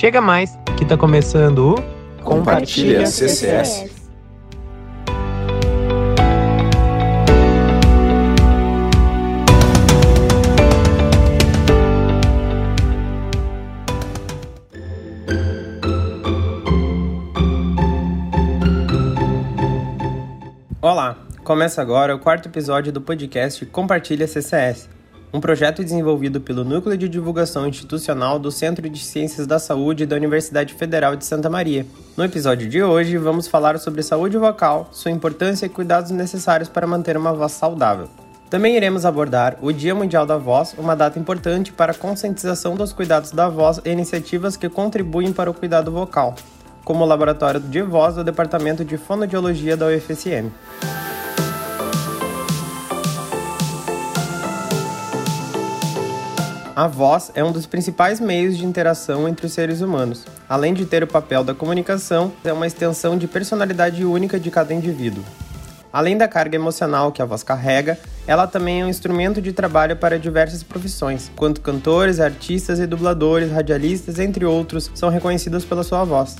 Chega mais, que tá começando o Compartilha CCS. Olá, começa agora o quarto episódio do podcast Compartilha CCS, um projeto desenvolvido pelo Núcleo de Divulgação Institucional do Centro de Ciências da Saúde da Universidade Federal de Santa Maria. No episódio de hoje, vamos falar sobre saúde vocal, sua importância e cuidados necessários para manter uma voz saudável. Também iremos abordar o Dia Mundial da Voz, uma data importante para a conscientização dos cuidados da voz e iniciativas que contribuem para o cuidado vocal como o Laboratório de Voz do Departamento de Fonodiologia da UFSM. A voz é um dos principais meios de interação entre os seres humanos. Além de ter o papel da comunicação, é uma extensão de personalidade única de cada indivíduo. Além da carga emocional que a voz carrega, ela também é um instrumento de trabalho para diversas profissões, quanto cantores, artistas e dubladores, radialistas, entre outros, são reconhecidos pela sua voz.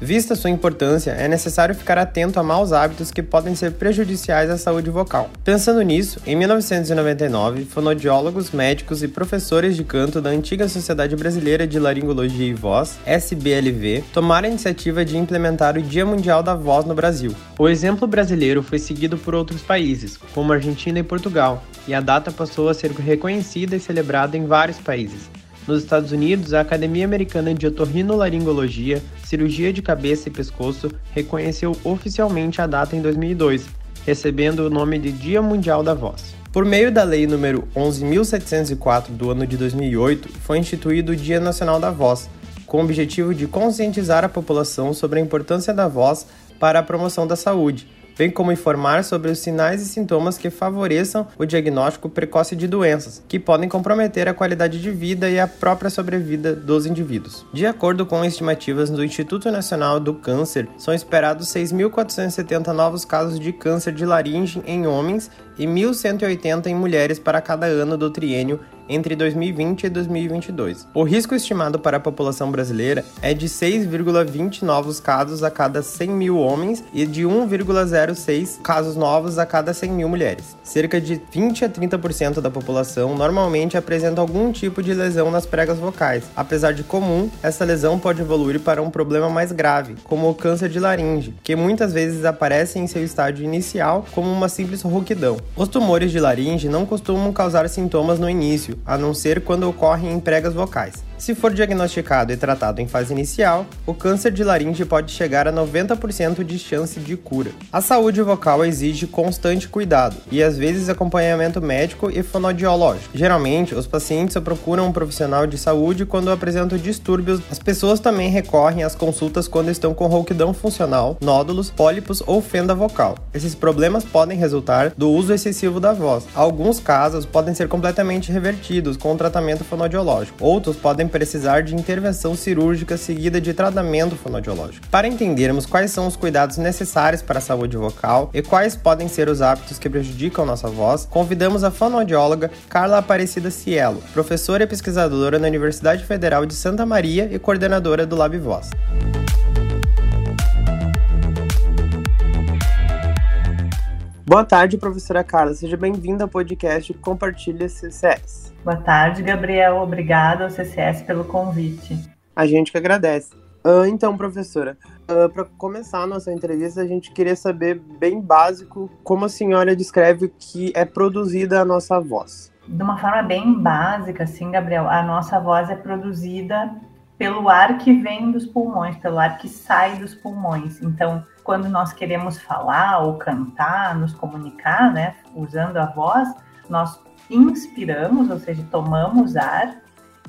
Vista sua importância, é necessário ficar atento a maus hábitos que podem ser prejudiciais à saúde vocal. Pensando nisso, em 1999, fonodiólogos, médicos e professores de canto da antiga Sociedade Brasileira de Laringologia e Voz, SBLV, tomaram a iniciativa de implementar o Dia Mundial da Voz no Brasil. O exemplo brasileiro foi seguido por outros países, como Argentina e Portugal, e a data passou a ser reconhecida e celebrada em vários países. Nos Estados Unidos, a Academia Americana de Otorrinolaringologia, Cirurgia de Cabeça e Pescoço reconheceu oficialmente a data em 2002, recebendo o nome de Dia Mundial da Voz. Por meio da Lei nº 11.704 do ano de 2008, foi instituído o Dia Nacional da Voz, com o objetivo de conscientizar a população sobre a importância da voz para a promoção da saúde, bem como informar sobre os sinais e sintomas que favoreçam o diagnóstico precoce de doenças, que podem comprometer a qualidade de vida e a própria sobrevida dos indivíduos. De acordo com estimativas do Instituto Nacional do Câncer, são esperados 6.470 novos casos de câncer de laringe em homens e 1.180 em mulheres para cada ano do triênio entre 2020 e 2022. O risco estimado para a população brasileira é de 6,20 novos casos a cada 100 mil homens e de 1,06 casos novos a cada 100 mil mulheres. Cerca de 20 a 30% da população normalmente apresenta algum tipo de lesão nas pregas vocais. Apesar de comum, essa lesão pode evoluir para um problema mais grave, como o câncer de laringe, que muitas vezes aparece em seu estágio inicial como uma simples rouquidão. Os tumores de laringe não costumam causar sintomas no início, a não ser quando ocorrem em pregas vocais. Se for diagnosticado e tratado em fase inicial, o câncer de laringe pode chegar a 90% de chance de cura. A saúde vocal exige constante cuidado e às vezes acompanhamento médico e fonodiológico. Geralmente, os pacientes procuram um profissional de saúde quando apresentam distúrbios. As pessoas também recorrem às consultas quando estão com rouquidão funcional, nódulos, pólipos ou fenda vocal. Esses problemas podem resultar do uso excessivo da voz. Alguns casos podem ser completamente revertidos com o tratamento fonodiológico. Outros podem podem precisar de intervenção cirúrgica seguida de tratamento fonodiológico. Para entendermos quais são os cuidados necessários para a saúde vocal e quais podem ser os hábitos que prejudicam nossa voz, convidamos a fonoaudióloga Carla Aparecida Cielo, professora e pesquisadora na Universidade Federal de Santa Maria e coordenadora do Lab Voz. Boa tarde, professora Carla. Seja bem-vinda ao podcast Compartilha CCS. Boa tarde, Gabriel. Obrigada ao CCS pelo convite. A gente que agradece. Uh, então, professora, uh, para começar a nossa entrevista, a gente queria saber, bem básico, como a senhora descreve que é produzida a nossa voz. De uma forma bem básica, assim, Gabriel, a nossa voz é produzida pelo ar que vem dos pulmões, pelo ar que sai dos pulmões. Então, quando nós queremos falar ou cantar, nos comunicar, né, usando a voz, nós inspiramos, ou seja, tomamos ar,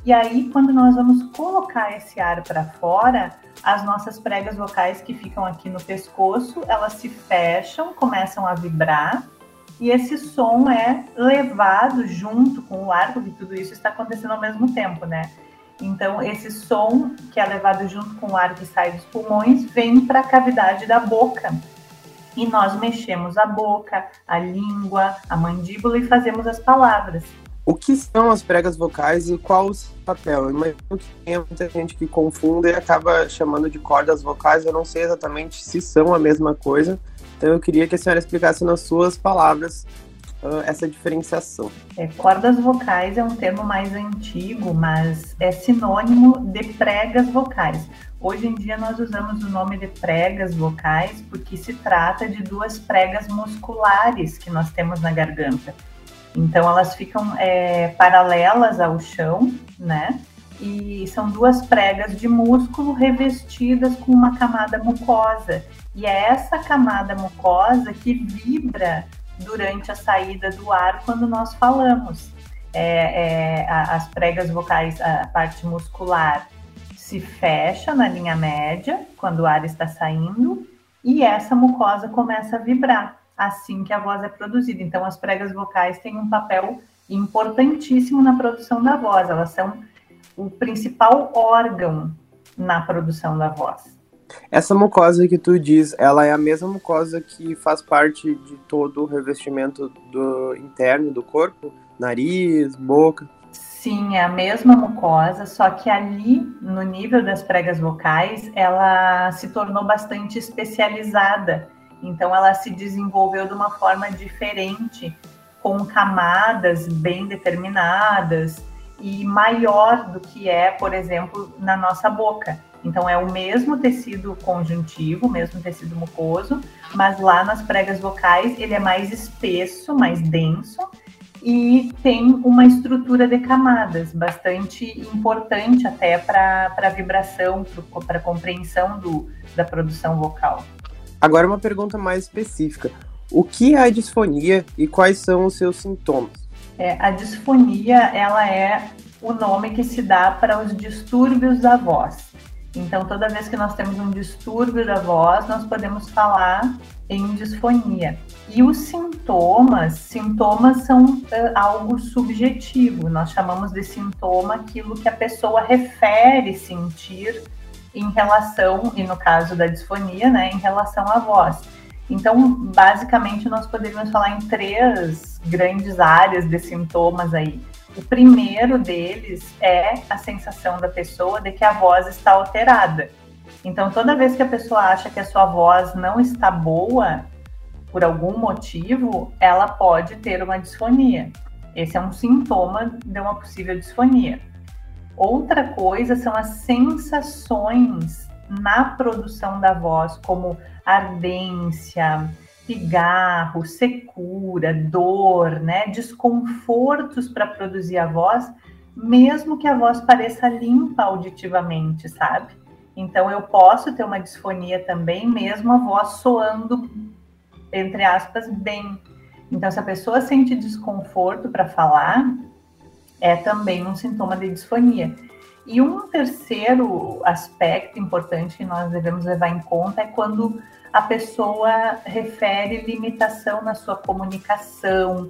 e aí quando nós vamos colocar esse ar para fora, as nossas pregas vocais que ficam aqui no pescoço, elas se fecham, começam a vibrar, e esse som é levado junto com o ar, porque tudo isso está acontecendo ao mesmo tempo, né? Então, esse som que é levado junto com o ar que sai dos pulmões vem para a cavidade da boca. E nós mexemos a boca, a língua, a mandíbula e fazemos as palavras. O que são as pregas vocais e qual o seu papel? Eu imagino que tem muita gente que confunde e acaba chamando de cordas vocais. Eu não sei exatamente se são a mesma coisa. Então eu queria que a senhora explicasse nas suas palavras uh, essa diferenciação. É, cordas vocais é um termo mais antigo, mas é sinônimo de pregas vocais. Hoje em dia nós usamos o nome de pregas vocais porque se trata de duas pregas musculares que nós temos na garganta. Então elas ficam é, paralelas ao chão, né? E são duas pregas de músculo revestidas com uma camada mucosa. E é essa camada mucosa que vibra durante a saída do ar quando nós falamos. É, é, as pregas vocais, a parte muscular se fecha na linha média quando o ar está saindo e essa mucosa começa a vibrar assim que a voz é produzida. Então, as pregas vocais têm um papel importantíssimo na produção da voz, elas são o principal órgão na produção da voz. Essa mucosa que tu diz, ela é a mesma mucosa que faz parte de todo o revestimento do interno do corpo? Nariz, boca? Sim, é a mesma mucosa, só que ali, no nível das pregas vocais, ela se tornou bastante especializada. Então, ela se desenvolveu de uma forma diferente, com camadas bem determinadas e maior do que é, por exemplo, na nossa boca. Então é o mesmo tecido conjuntivo, o mesmo tecido mucoso, mas lá nas pregas vocais ele é mais espesso, mais denso e tem uma estrutura de camadas bastante importante até para a vibração, para a compreensão do, da produção vocal. Agora uma pergunta mais específica. O que é a disfonia e quais são os seus sintomas? É, a disfonia ela é o nome que se dá para os distúrbios da voz. Então, toda vez que nós temos um distúrbio da voz, nós podemos falar em disfonia. E os sintomas, sintomas são algo subjetivo. Nós chamamos de sintoma aquilo que a pessoa refere sentir em relação, e no caso da disfonia, né, em relação à voz. Então, basicamente, nós poderíamos falar em três grandes áreas de sintomas aí. O primeiro deles é a sensação da pessoa de que a voz está alterada. Então, toda vez que a pessoa acha que a sua voz não está boa, por algum motivo, ela pode ter uma disfonia. Esse é um sintoma de uma possível disfonia. Outra coisa são as sensações na produção da voz, como ardência, pigarro, secura, dor, né, desconfortos para produzir a voz, mesmo que a voz pareça limpa auditivamente, sabe? Então eu posso ter uma disfonia também, mesmo a voz soando entre aspas bem. Então se a pessoa sente desconforto para falar, é também um sintoma de disfonia. E um terceiro aspecto importante que nós devemos levar em conta é quando a pessoa refere limitação na sua comunicação,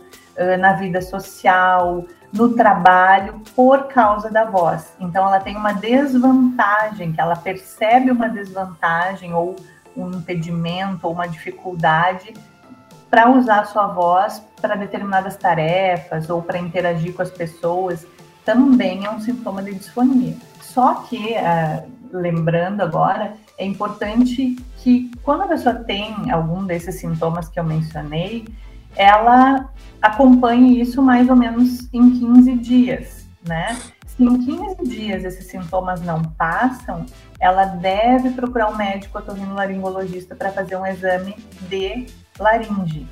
na vida social, no trabalho, por causa da voz. Então, ela tem uma desvantagem, que ela percebe uma desvantagem ou um impedimento ou uma dificuldade para usar a sua voz para determinadas tarefas ou para interagir com as pessoas, também é um sintoma de disfonia. Só que, uh, lembrando agora, é importante que quando a pessoa tem algum desses sintomas que eu mencionei, ela acompanhe isso mais ou menos em 15 dias, né? Se em 15 dias esses sintomas não passam, ela deve procurar um médico otorrinolaringologista para fazer um exame de laringe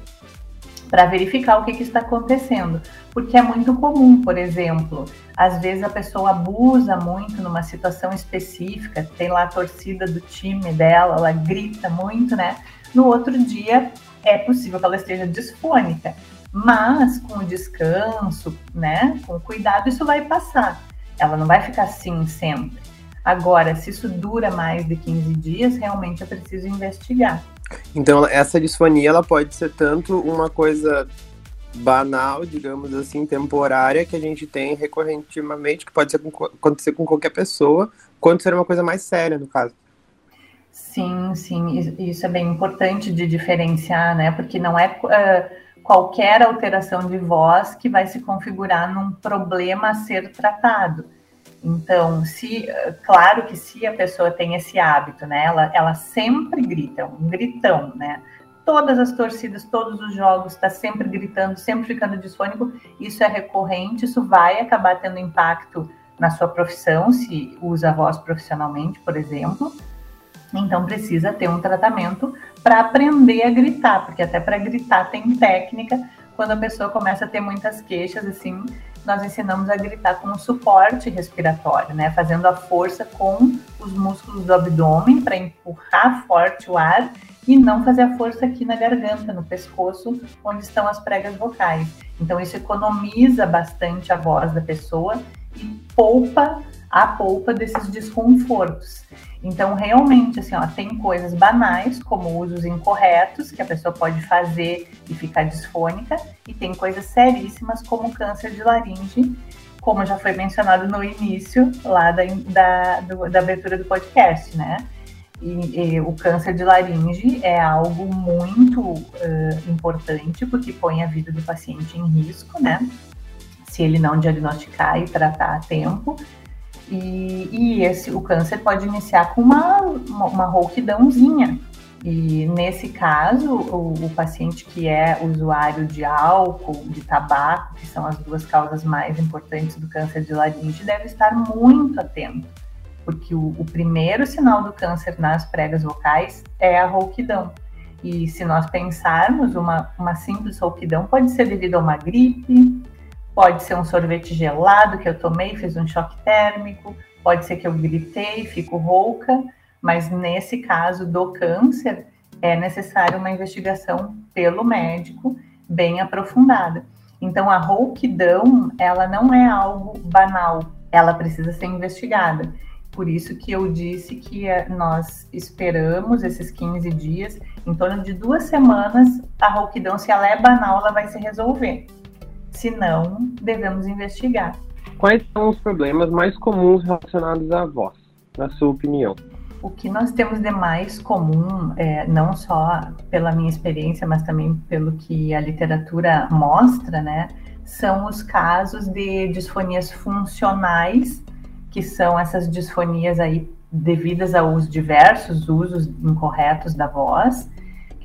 para verificar o que, que, está acontecendo. Porque é muito comum, por exemplo, às vezes a pessoa abusa muito numa situação específica, tem lá a torcida do time dela, ela grita muito, né? No outro dia é possível que ela esteja disfônica, mas com o descanso, né, com cuidado, isso vai passar. Ela não vai ficar assim sempre. Agora, se isso dura mais de 15 dias, realmente é preciso investigar. Então, essa disfonia ela pode ser tanto uma coisa banal, digamos assim, temporária, que a gente tem recorrentemente, que pode com, acontecer com qualquer pessoa, quanto ser uma coisa mais séria, no caso. Sim, sim, isso é bem importante de diferenciar, né? Porque não é uh, qualquer alteração de voz que vai se configurar num problema a ser tratado. Então, se, claro que se a pessoa tem esse hábito, né, ela, ela sempre grita, um gritão, né, todas as torcidas, todos os jogos, está sempre gritando, sempre ficando disfônico, isso é recorrente, isso vai acabar tendo impacto na sua profissão, se usa a voz profissionalmente, por exemplo. Então precisa ter um tratamento para aprender a gritar, porque até para gritar tem técnica. Quando a pessoa começa a ter muitas queixas, assim, nós ensinamos a gritar com um suporte respiratório, né? Fazendo a força com os músculos do abdômen para empurrar forte o ar e não fazer a força aqui na garganta, no pescoço, onde estão as pregas vocais. Então isso economiza bastante a voz da pessoa e poupa a polpa desses desconfortos. Então, realmente, assim, ó, tem coisas banais, como usos incorretos, que a pessoa pode fazer e ficar disfônica, e tem coisas seríssimas, como câncer de laringe, como já foi mencionado no início, lá da, da, do, da abertura do podcast, né? E, e, o câncer de laringe é algo muito uh, importante, porque põe a vida do paciente em risco, né? Se ele não diagnosticar e tratar a tempo. E, e esse, o câncer pode iniciar com uma, uma, uma rouquidãozinha. E nesse caso, o, o, paciente que é usuário de álcool, de tabaco, que são as duas causas mais importantes do câncer de laringe, deve estar muito atento, porque o, o primeiro sinal do câncer nas pregas vocais é a rouquidão. E se nós pensarmos, uma, uma simples rouquidão pode ser devido a uma gripe, Pode ser um sorvete gelado que eu tomei, fiz um choque térmico, pode ser que eu gritei, fico rouca, mas nesse caso do câncer é necessário uma investigação pelo médico bem aprofundada. Então a rouquidão, ela não é algo banal, ela precisa ser investigada. Por isso que eu disse que eh, nós esperamos esses 15 dias, em torno de duas semanas, a rouquidão, se ela é banal, ela vai se resolver. Se não, devemos investigar. Quais são os problemas mais comuns relacionados à voz, na sua opinião? O que nós temos de mais comum, é, não só pela minha experiência, mas também pelo que a literatura mostra, né, são os casos de disfonias funcionais, que são essas disfonias aí devidas aos diversos usos incorretos da voz,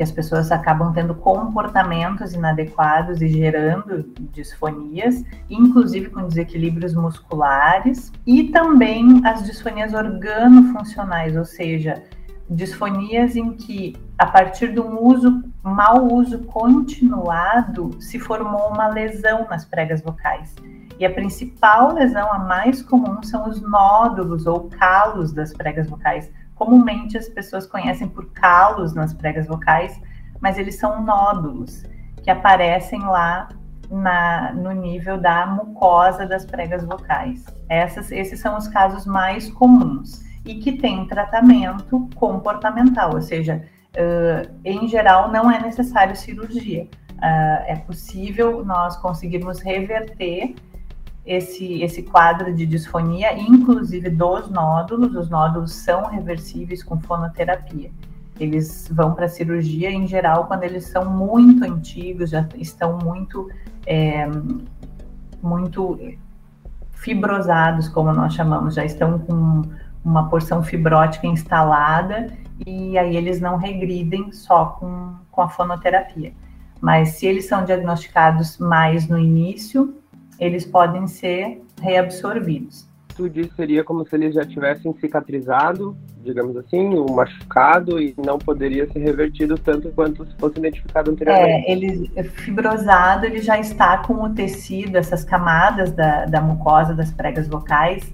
que as pessoas acabam tendo comportamentos inadequados e gerando disfonias, inclusive com desequilíbrios musculares, e também as disfonias organofuncionais, ou seja, disfonias em que, a partir de um uso, mau uso continuado, se formou uma lesão nas pregas vocais. E a principal lesão, a mais comum, são os nódulos ou calos das pregas vocais, Comumente as pessoas conhecem por calos nas pregas vocais, mas eles são nódulos que aparecem lá na, no nível da mucosa das pregas vocais. Essas, esses são os casos mais comuns e que têm tratamento comportamental, ou seja, uh, em geral não é necessário cirurgia. Uh, é possível nós conseguirmos reverter esse, esse quadro de disfonia, inclusive dos nódulos. Os nódulos são reversíveis com fonoterapia. Eles vão para cirurgia, em geral, quando eles são muito antigos, já estão muito, é, muito fibrosados, como nós chamamos, já estão com uma porção fibrótica instalada e aí eles não regridem só com, com a fonoterapia. Mas se eles são diagnosticados mais no início, eles podem ser reabsorvidos. Tu disse seria como se eles já tivessem cicatrizado, digamos assim, o machucado e não poderia ser revertido tanto quanto se fosse identificado anteriormente. É, ele fibrosado, ele já está com o tecido, essas camadas da, da mucosa das pregas vocais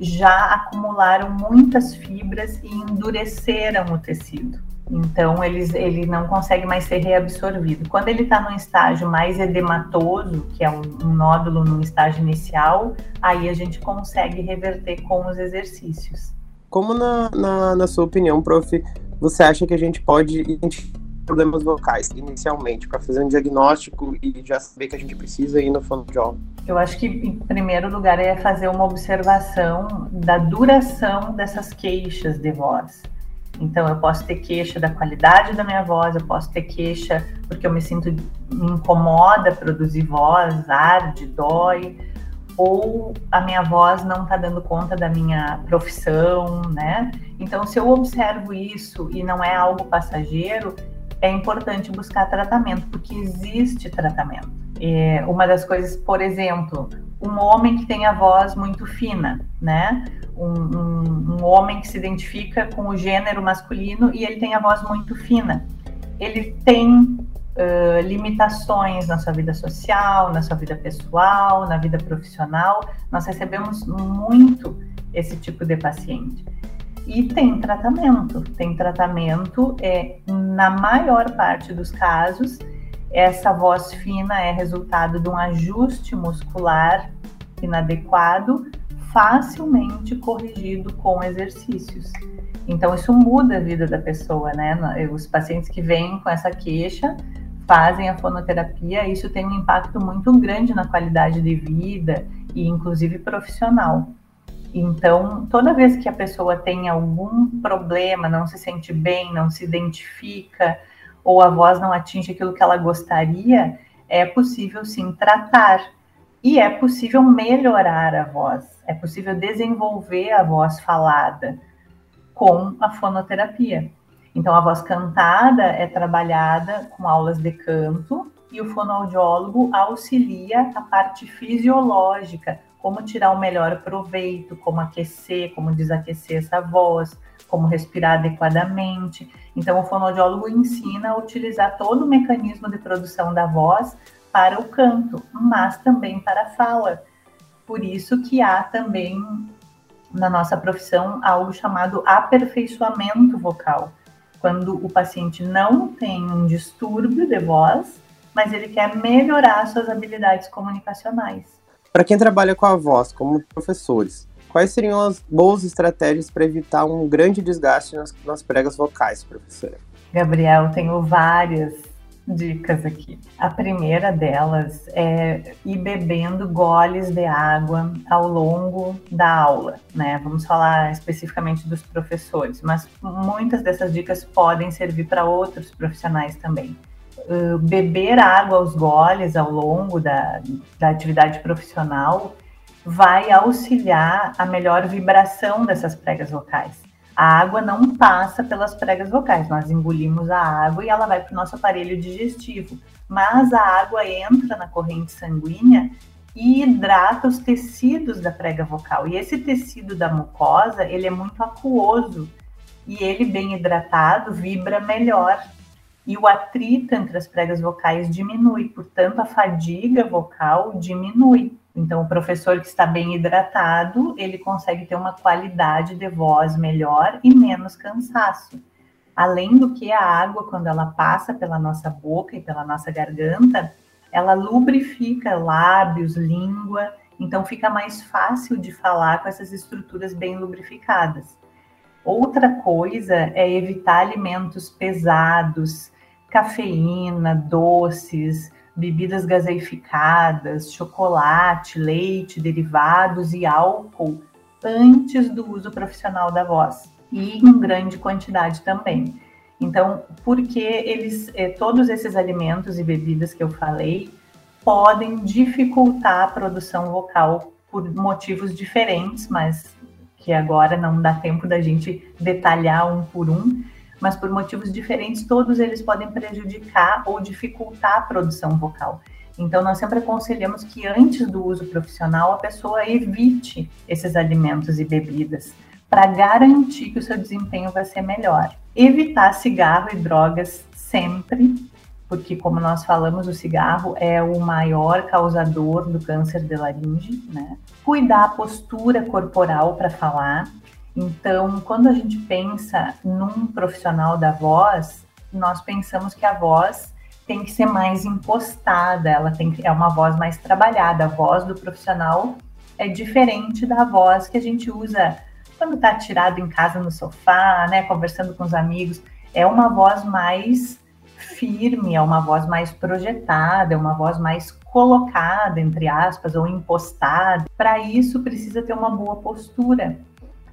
já acumularam muitas fibras e endureceram o tecido. Então, eles, ele não consegue mais ser reabsorvido. Quando ele está num estágio mais edematoso, que é um, um nódulo no estágio inicial, aí a gente consegue reverter com os exercícios. Como, na, na, na sua opinião, prof, você acha que a gente pode identificar problemas vocais inicialmente para fazer um diagnóstico e já saber que a gente precisa ir no fonoaudiólogo? Eu acho que, em primeiro lugar, é fazer uma observação da duração dessas queixas de voz Então, eu posso ter queixa da qualidade da minha voz, eu posso ter queixa porque eu me sinto, me incomoda produzir voz, arde, dói, ou a minha voz não está dando conta da minha profissão, né? Então, se eu observo isso e não é algo passageiro, é importante buscar tratamento, porque existe tratamento. É uma das coisas, por exemplo, um homem que tem a voz muito fina, né? Um, um, um, homem que se identifica com o gênero masculino e ele tem a voz muito fina. Ele tem uh, limitações na sua vida social, na sua vida pessoal, na vida profissional. Nós recebemos muito esse tipo de paciente. E tem tratamento. Tem tratamento, é, na maior parte dos casos, essa voz fina é resultado de um ajuste muscular inadequado, facilmente corrigido com exercícios. Então, isso muda a vida da pessoa, né? Os pacientes que vêm com essa queixa fazem a fonoterapia, isso tem um impacto muito grande na qualidade de vida e, inclusive, profissional. Então, toda vez que a pessoa tem algum problema, não se sente bem, não se identifica, ou a voz não atinge aquilo que ela gostaria, é possível sim tratar. E é possível melhorar a voz, é possível desenvolver a voz falada com a fonoterapia. Então, a voz cantada é trabalhada com aulas de canto e o fonoaudiólogo auxilia a parte fisiológica, como tirar o melhor proveito, como aquecer, como desaquecer essa voz, como respirar adequadamente. Então, o fonoaudiólogo ensina a utilizar todo o mecanismo de produção da voz para o canto, mas também para a fala. Por isso que há também na nossa profissão algo chamado aperfeiçoamento vocal, quando o paciente não tem um distúrbio de voz, mas ele quer melhorar suas habilidades comunicacionais. Para quem trabalha com a voz, como professores, quais seriam as boas estratégias para evitar um grande desgaste nas, nas pregas vocais, professora? Gabriel, tenho várias dicas aqui. A primeira delas é ir bebendo goles de água ao longo da aula, né? Vamos falar especificamente dos professores, mas muitas dessas dicas podem servir para outros profissionais também. Uh, beber água aos goles ao longo da, da atividade profissional vai auxiliar a melhor vibração dessas pregas vocais a água não passa pelas pregas vocais, nós engolimos a água e ela vai para o nosso aparelho digestivo, mas a água entra na corrente sanguínea e hidrata os tecidos da prega vocal. E esse tecido da mucosa, ele é muito aquoso e ele bem hidratado vibra melhor. E o atrito entre as pregas vocais diminui, portanto a fadiga vocal diminui. Então, o professor que está bem hidratado, ele consegue ter uma qualidade de voz melhor e menos cansaço. Além do que a água, quando ela passa pela nossa boca e pela nossa garganta, ela lubrifica lábios, língua, então fica mais fácil de falar com essas estruturas bem lubrificadas. Outra coisa é evitar alimentos pesados, cafeína, doces, bebidas gaseificadas, chocolate, leite, derivados e álcool antes do uso profissional da voz e em grande quantidade também. Então, porque eles, eh, todos esses alimentos e bebidas que eu falei podem dificultar a produção vocal por motivos diferentes, mas que agora não dá tempo da gente detalhar um por um mas por motivos diferentes, todos eles podem prejudicar ou dificultar a produção vocal. Então, nós sempre aconselhamos que antes do uso profissional, a pessoa evite esses alimentos e bebidas para garantir que o seu desempenho vai ser melhor. Evitar cigarro e drogas sempre, porque, como nós falamos, o cigarro é o maior causador do câncer de laringe, né? Cuidar a postura corporal para falar, então, quando a gente pensa num profissional da voz, nós pensamos que a voz tem que ser mais impostada, ela tem que, é uma voz mais trabalhada. A voz do profissional é diferente da voz que a gente usa quando está tirado em casa no sofá, né, conversando com os amigos. É uma voz mais firme, é uma voz mais projetada, é uma voz mais colocada, entre aspas, ou impostada. Para isso, precisa ter uma boa postura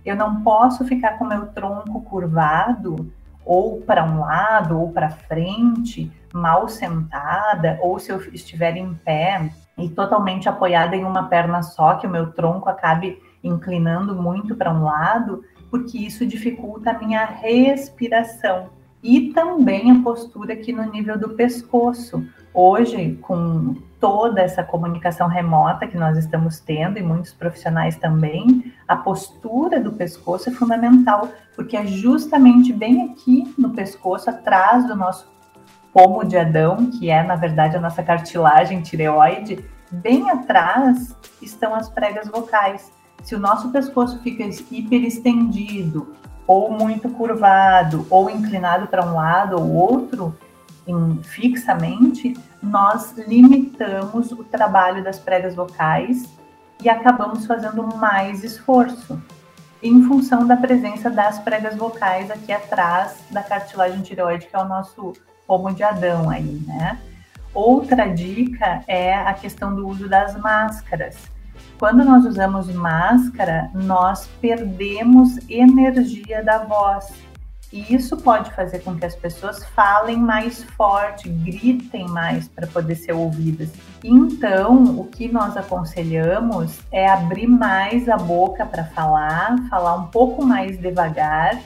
Eu não posso ficar com meu tronco curvado ou para um lado ou para frente, mal sentada, ou se eu estiver em pé e totalmente apoiada em uma perna só, que o meu tronco acabe inclinando muito para um lado, porque isso dificulta a minha respiração. E também a postura aqui no nível do pescoço. Hoje, com toda essa comunicação remota que nós estamos tendo, e muitos profissionais também, a postura do pescoço é fundamental, porque é justamente bem aqui no pescoço, atrás do nosso pomo de Adão, que é, na verdade, a nossa cartilagem tireoide, bem atrás estão as pregas vocais. Se o nosso pescoço fica hiperestendido, ou muito curvado, ou inclinado para um lado ou outro, em, fixamente, nós limitamos o trabalho das pregas vocais e acabamos fazendo mais esforço em função da presença das pregas vocais aqui atrás da cartilagem tireoide, que é o nosso pomo de Adão aí, né? Outra dica é a questão do uso das máscaras. Quando nós usamos máscara, nós perdemos energia da voz. E isso pode fazer com que as pessoas falem mais forte, gritem mais para poder ser ouvidas. Então, o que nós aconselhamos é abrir mais a boca para falar, falar um pouco mais devagar,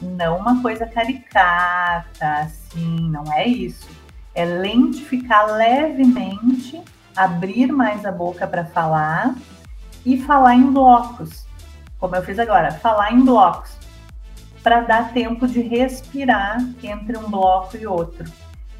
não uma coisa caricata, assim, não é isso. É lentificar levemente, abrir mais a boca para falar e falar em blocos, como eu fiz agora, falar em blocos para dar tempo de respirar entre um bloco e outro.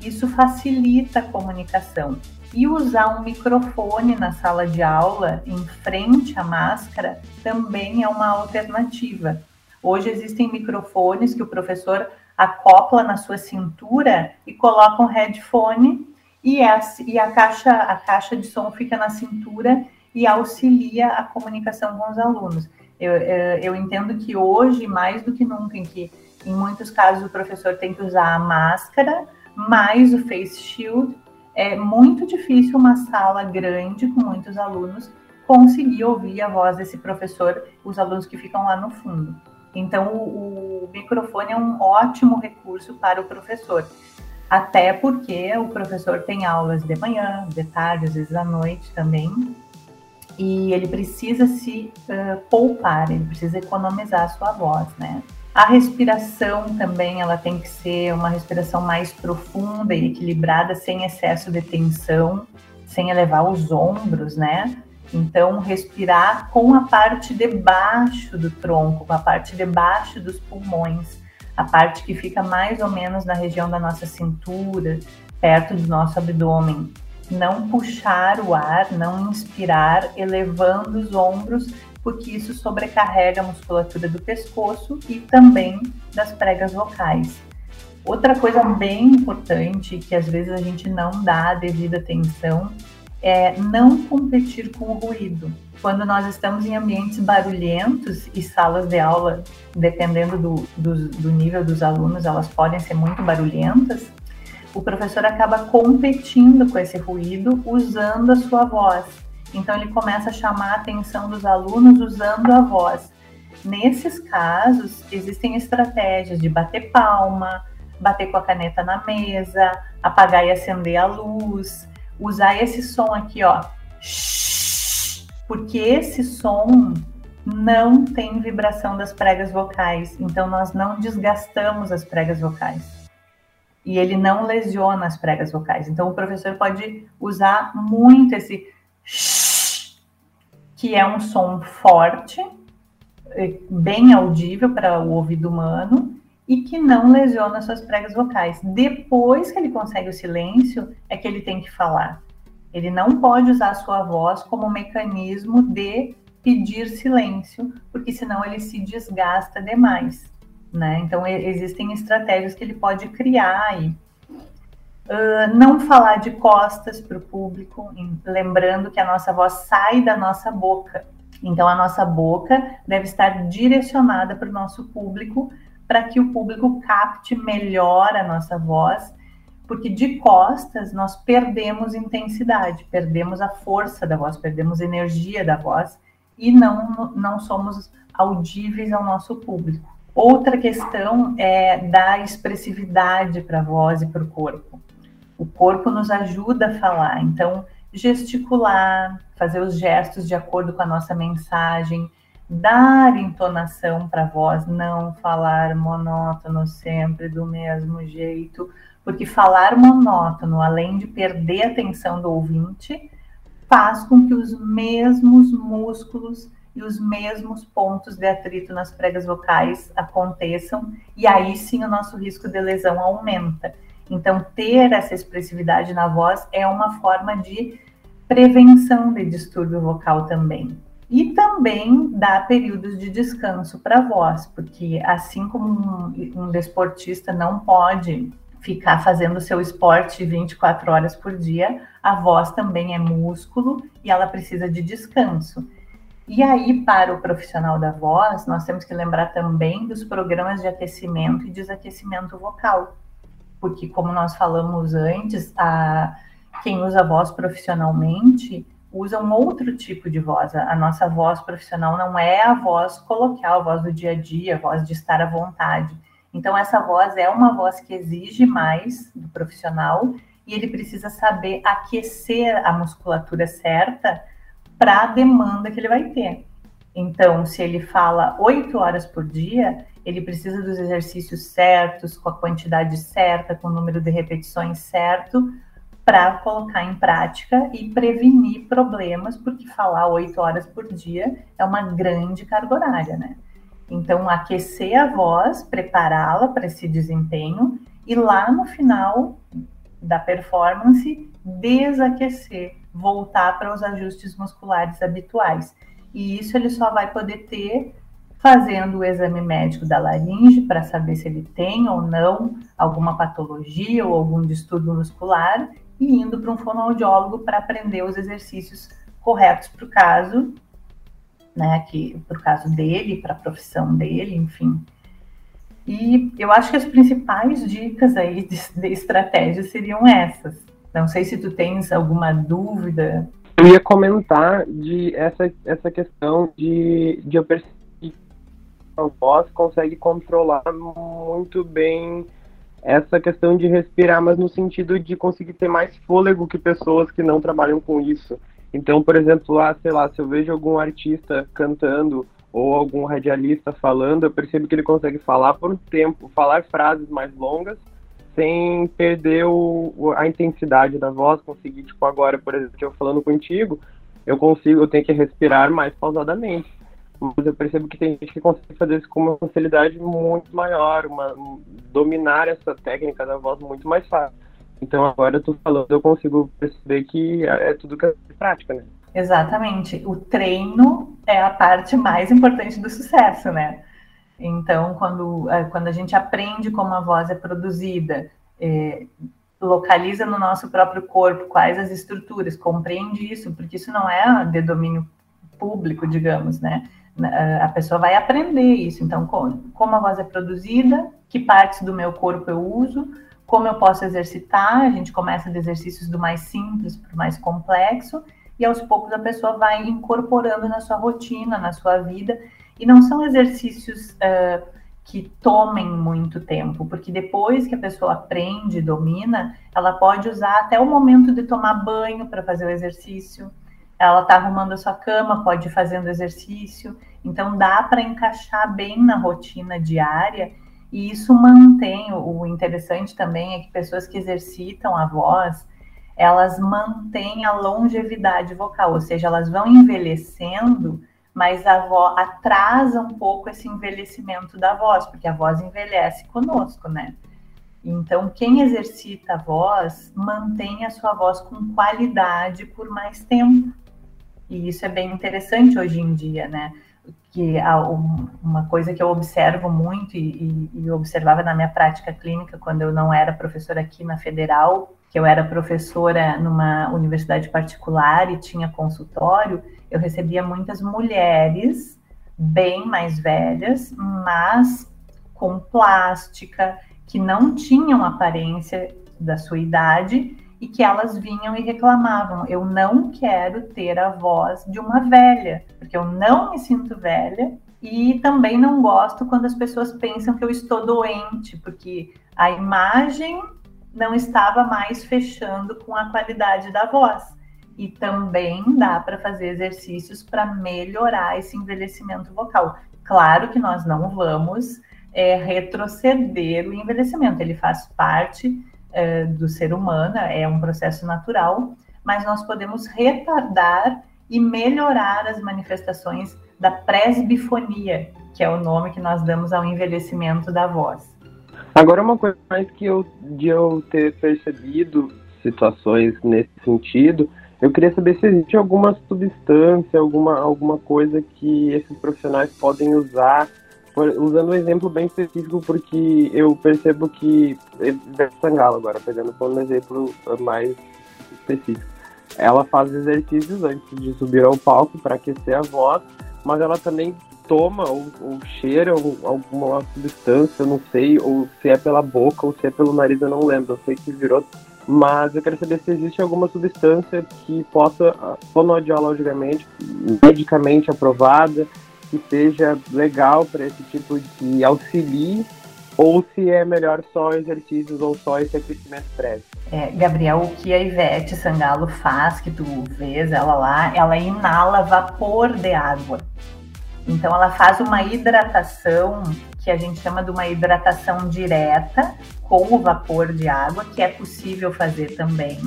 Isso facilita a comunicação. E usar um microfone na sala de aula, em frente à máscara, também é uma alternativa. Hoje existem microfones que o professor acopla na sua cintura e coloca um headphone e a, e a, caixa, a caixa de som fica na cintura e auxilia a comunicação com os alunos. Eu, eu entendo que hoje, mais do que nunca, em que em muitos casos o professor tem que usar a máscara mais o face shield, é muito difícil uma sala grande com muitos alunos conseguir ouvir a voz desse professor, os alunos que ficam lá no fundo. Então, o, o microfone é um ótimo recurso para o professor, até porque o professor tem aulas de manhã, de tarde, às vezes à noite também, e ele precisa se uh, poupar, ele precisa economizar a sua voz, né? A respiração também, ela tem que ser uma respiração mais profunda e equilibrada, sem excesso de tensão, sem elevar os ombros, né? Então, respirar com a parte de baixo do tronco, com a parte de baixo dos pulmões, a parte que fica mais ou menos na região da nossa cintura, perto do nosso abdômen não puxar o ar, não inspirar, elevando os ombros, porque isso sobrecarrega a musculatura do pescoço e também das pregas vocais. Outra coisa bem importante que às vezes a gente não dá a devida atenção é não competir com o ruído. Quando nós estamos em ambientes barulhentos e salas de aula, dependendo do, do, do nível dos alunos, elas podem ser muito barulhentas, o professor acaba competindo com esse ruído usando a sua voz. Então ele começa a chamar a atenção dos alunos usando a voz. Nesses casos, existem estratégias de bater palma, bater com a caneta na mesa, apagar e acender a luz, usar esse som aqui, ó, porque esse som não tem vibração das pregas vocais, então nós não desgastamos as pregas vocais e ele não lesiona as pregas vocais. Então, o professor pode usar muito esse que é um som forte, bem audível para o ouvido humano e que não lesiona suas pregas vocais. Depois que ele consegue o silêncio, é que ele tem que falar. Ele não pode usar a sua voz como mecanismo de pedir silêncio, porque senão ele se desgasta demais né? Então existem estratégias que ele pode criar aí. Uh, não falar de costas para o público, lembrando que a nossa voz sai da nossa boca. Então a nossa boca deve estar direcionada para o nosso público, para que o público capte melhor a nossa voz, porque de costas nós perdemos intensidade, perdemos a força da voz, perdemos energia da voz e não, não somos audíveis ao nosso público. Outra questão é dar expressividade para a voz e para o corpo. O corpo nos ajuda a falar, então gesticular, fazer os gestos de acordo com a nossa mensagem, dar entonação para a voz, não falar monótono sempre do mesmo jeito, porque falar monótono, além de perder a atenção do ouvinte, faz com que os mesmos músculos e os mesmos pontos de atrito nas pregas vocais aconteçam, e aí sim o nosso risco de lesão aumenta. Então, ter essa expressividade na voz é uma forma de prevenção de distúrbio vocal também. E também dá períodos de descanso para a voz, porque assim como um, um desportista não pode ficar fazendo seu esporte 24 horas por dia, a voz também é músculo e ela precisa de descanso. E aí, para o profissional da voz, nós temos que lembrar também dos programas de aquecimento e desaquecimento vocal. Porque, como nós falamos antes, a, quem usa voz profissionalmente usa um outro tipo de voz. A nossa voz profissional não é a voz coloquial, a voz do dia a dia, a voz de estar à vontade. Então, essa voz é uma voz que exige mais do profissional e ele precisa saber aquecer a musculatura certa para a demanda que ele vai ter. Então, se ele fala oito horas por dia, ele precisa dos exercícios certos, com a quantidade certa, com o número de repetições certo, para colocar em prática e prevenir problemas, porque falar oito horas por dia é uma grande carga horária, né? Então, aquecer a voz, prepará-la para esse desempenho e lá no final da performance, desaquecer voltar para os ajustes musculares habituais. E isso ele só vai poder ter fazendo o exame médico da laringe para saber se ele tem ou não alguma patologia ou algum distúrbio muscular e indo para um fonoaudiólogo para aprender os exercícios corretos para o caso, né, que para o caso dele, para a profissão dele, enfim. E eu acho que as principais dicas aí de, de estratégia seriam essas. Não sei se tu tens alguma dúvida. Eu ia comentar de essa, essa questão de, de eu perceber que a voz consegue controlar muito bem essa questão de respirar, mas no sentido de conseguir ter mais fôlego que pessoas que não trabalham com isso. Então, por exemplo, lá, sei lá, se eu vejo algum artista cantando ou algum radialista falando, eu percebo que ele consegue falar por um tempo, falar frases mais longas sem perder o, a intensidade da voz, conseguir, tipo, agora, por exemplo, eu falando contigo, eu consigo, eu tenho que respirar mais pausadamente. Mas eu percebo que tem gente que consegue fazer isso com uma facilidade muito maior, uma, dominar essa técnica da voz muito mais fácil. Então agora eu tô falando, eu consigo perceber que é, é tudo que é prática, né? Exatamente. O treino é a parte mais importante do sucesso, né? Então, quando, é, quando a gente aprende como a voz é produzida, é, localiza no nosso próprio corpo quais as estruturas, compreende isso, porque isso não é de domínio público, digamos, né? A pessoa vai aprender isso. Então, como a voz é produzida, que partes do meu corpo eu uso, como eu posso exercitar, a gente começa de exercícios do mais simples para o mais complexo, e aos poucos a pessoa vai incorporando na sua rotina, na sua vida, e não são exercícios uh, que tomem muito tempo, porque depois que a pessoa aprende, domina, ela pode usar até o momento de tomar banho para fazer o exercício. Ela está arrumando a sua cama, pode ir fazendo exercício. Então dá para encaixar bem na rotina diária e isso mantém. O interessante também é que pessoas que exercitam a voz, elas mantêm a longevidade vocal, ou seja, elas vão envelhecendo mas a voz atrasa um pouco esse envelhecimento da voz, porque a voz envelhece conosco, né? Então, quem exercita a voz mantém a sua voz com qualidade por mais tempo. E isso é bem interessante hoje em dia, né? Que uma coisa que eu observo muito e, e observava na minha prática clínica quando eu não era professora aqui na Federal, que eu era professora numa universidade particular e tinha consultório, eu recebia muitas mulheres bem mais velhas, mas com plástica, que não tinham aparência da sua idade e que elas vinham e reclamavam: eu não quero ter a voz de uma velha, porque eu não me sinto velha e também não gosto quando as pessoas pensam que eu estou doente, porque a imagem não estava mais fechando com a qualidade da voz. E também dá para fazer exercícios para melhorar esse envelhecimento vocal. Claro que nós não vamos é, retroceder o envelhecimento, ele faz parte é, do ser humano, é um processo natural, mas nós podemos retardar e melhorar as manifestações da presbifonia, que é o nome que nós damos ao envelhecimento da voz. Agora, uma coisa mais que eu, de eu ter percebido situações nesse sentido, eu queria saber se existe alguma substância, alguma, alguma coisa que esses profissionais podem usar, usando um exemplo bem específico, porque eu percebo que, Sangalo agora, pegando por um exemplo mais específico, ela faz exercícios antes de subir ao palco para aquecer a voz, mas ela também toma ou, ou cheira ou, alguma substância, não sei, ou se é pela boca ou se é pelo nariz, eu não lembro. Eu sei que virou. Mas eu quero saber se existe alguma substância que possa, fonoaudiologicamente, medicamente aprovada, que seja legal para esse tipo de auxilie ou se é melhor só exercícios ou só esse aquecimento prévio. É, Gabriel, o que a Ivete Sangalo faz, que tu vês ela lá, ela inala vapor de água. Então, ela faz uma hidratação que a gente chama de uma hidratação direta com o vapor de água, que é possível fazer também.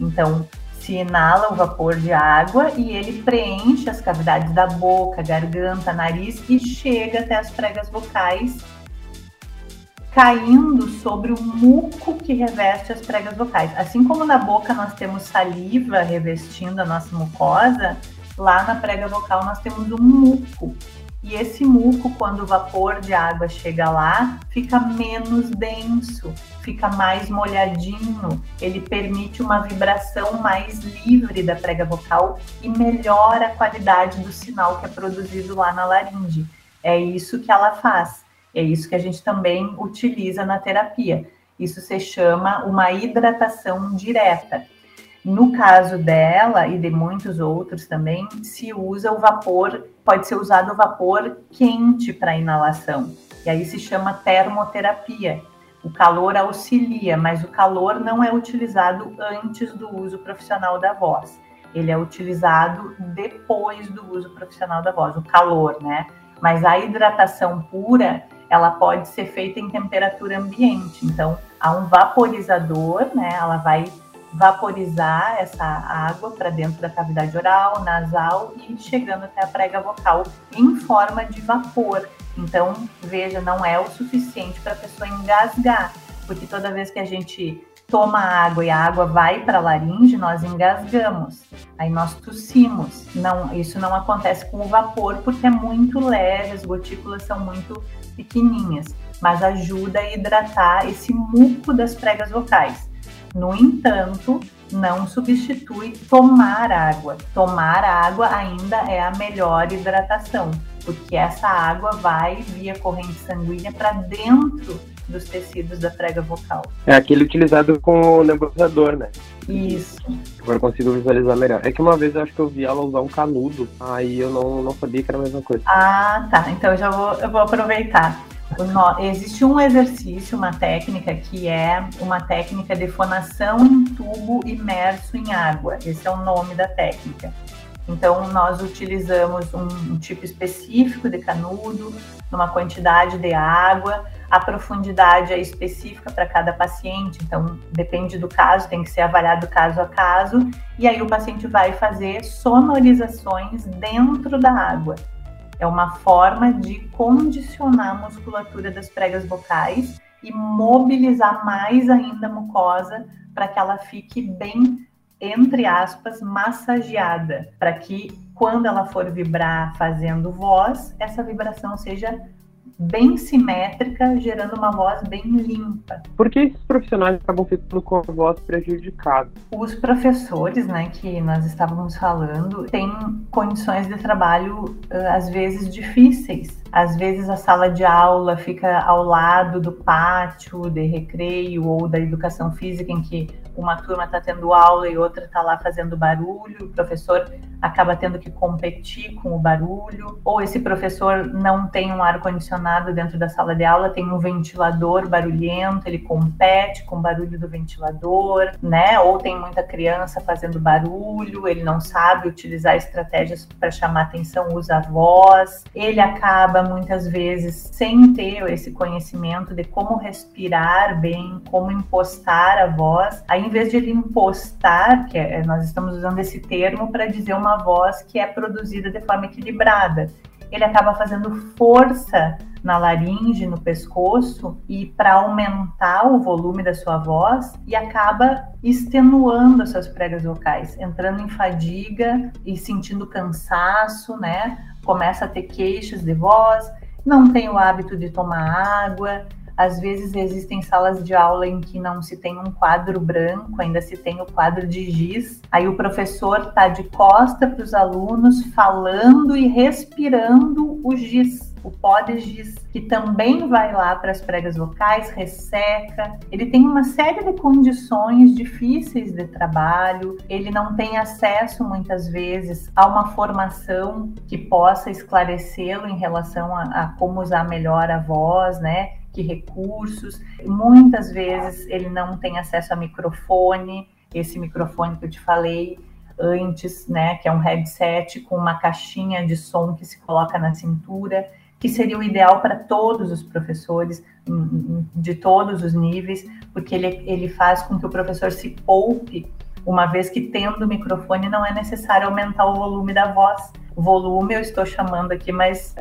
Então, se inala o vapor de água e ele preenche as cavidades da boca, garganta, nariz e chega até as pregas vocais caindo sobre o muco que reveste as pregas vocais. Assim como na boca nós temos saliva revestindo a nossa mucosa, lá na prega vocal nós temos um muco. E esse muco, quando o vapor de água chega lá, fica menos denso, fica mais molhadinho, ele permite uma vibração mais livre da prega vocal e melhora a qualidade do sinal que é produzido lá na laringe. É isso que ela faz. É isso que a gente também utiliza na terapia. Isso se chama uma hidratação direta. No caso dela e de muitos outros também, se usa o vapor, pode ser usado o vapor quente para inalação. E aí se chama termoterapia. O calor auxilia, mas o calor não é utilizado antes do uso profissional da voz. Ele é utilizado depois do uso profissional da voz, o calor, né? Mas a hidratação pura ela pode ser feita em temperatura ambiente. Então, há um vaporizador, né? Ela vai vaporizar essa água para dentro da cavidade oral, nasal e chegando até a prega vocal em forma de vapor. Então, veja, não é o suficiente para a pessoa engasgar, porque toda vez que a gente toma água e a água vai para a laringe, nós engasgamos, aí nós tossimos. Não, isso não acontece com o vapor porque é muito leve, as gotículas são muito pequenininhas, mas ajuda a hidratar esse muco das pregas vocais. No entanto, não substitui tomar água. Tomar água ainda é a melhor hidratação, porque essa água vai via corrente sanguínea para dentro dos tecidos da prega vocal. É aquele utilizado com o nebulizador, né? Isso. Agora consigo visualizar melhor. É que uma vez eu acho que eu vi ela usar um canudo, aí eu não, não sabia que era a mesma coisa. Ah, tá. Então eu já vou, eu vou aproveitar. Existe um exercício, uma técnica que é uma técnica de fonação em tubo imerso em água. Esse é o nome da técnica. Então, nós utilizamos um, um tipo específico de canudo, numa quantidade de água, a profundidade é específica para cada paciente, então depende do caso, tem que ser avaliado caso a caso, e aí o paciente vai fazer sonorizações dentro da água. É uma forma de condicionar a musculatura das pregas vocais e mobilizar mais ainda a mucosa para que ela fique bem, entre aspas, massageada, para que quando ela for vibrar fazendo voz, essa vibração seja bem simétrica, gerando uma voz bem limpa. Por que esses profissionais acabam ficando com a voz prejudicada? Os professores, né, que nós estávamos falando, têm condições de trabalho às vezes difíceis. Às vezes a sala de aula fica ao lado do pátio de recreio ou da educação física em que uma turma está tendo aula e outra está lá fazendo barulho, o professor acaba tendo que competir com o barulho, ou esse professor não tem um ar-condicionado dentro da sala de aula, tem um ventilador barulhento, ele compete com o barulho do ventilador, né? Ou tem muita criança fazendo barulho, ele não sabe utilizar estratégias para chamar atenção, usa a voz, ele acaba muitas vezes sem ter esse conhecimento de como respirar bem, como impostar a voz, aí em vez de ele impostar, que é, nós estamos usando esse termo para dizer uma voz que é produzida de forma equilibrada. Ele acaba fazendo força na laringe, no pescoço, e para aumentar o volume da sua voz, e acaba extenuando as suas pregas vocais, entrando em fadiga e sentindo cansaço, né? Começa a ter queixas de voz, não tem o hábito de tomar água, às vezes existem salas de aula em que não se tem um quadro branco, ainda se tem o quadro de giz. Aí o professor está de costa para os alunos, falando e respirando o giz o pó de giz, que também vai lá para as pregas vocais, resseca. Ele tem uma série de condições difíceis de trabalho, ele não tem acesso muitas vezes a uma formação que possa esclarecê-lo em relação a, a como usar melhor a voz, né? Que recursos. Muitas vezes ele não tem acesso a microfone, esse microfone que eu te falei antes, né, que é um headset com uma caixinha de som que se coloca na cintura, que seria o ideal para todos os professores hum, hum, de todos os níveis, porque ele, ele faz com que o professor se poupe uma vez que tendo o microfone não é necessário aumentar o volume da voz. Volume eu estou chamando aqui, mas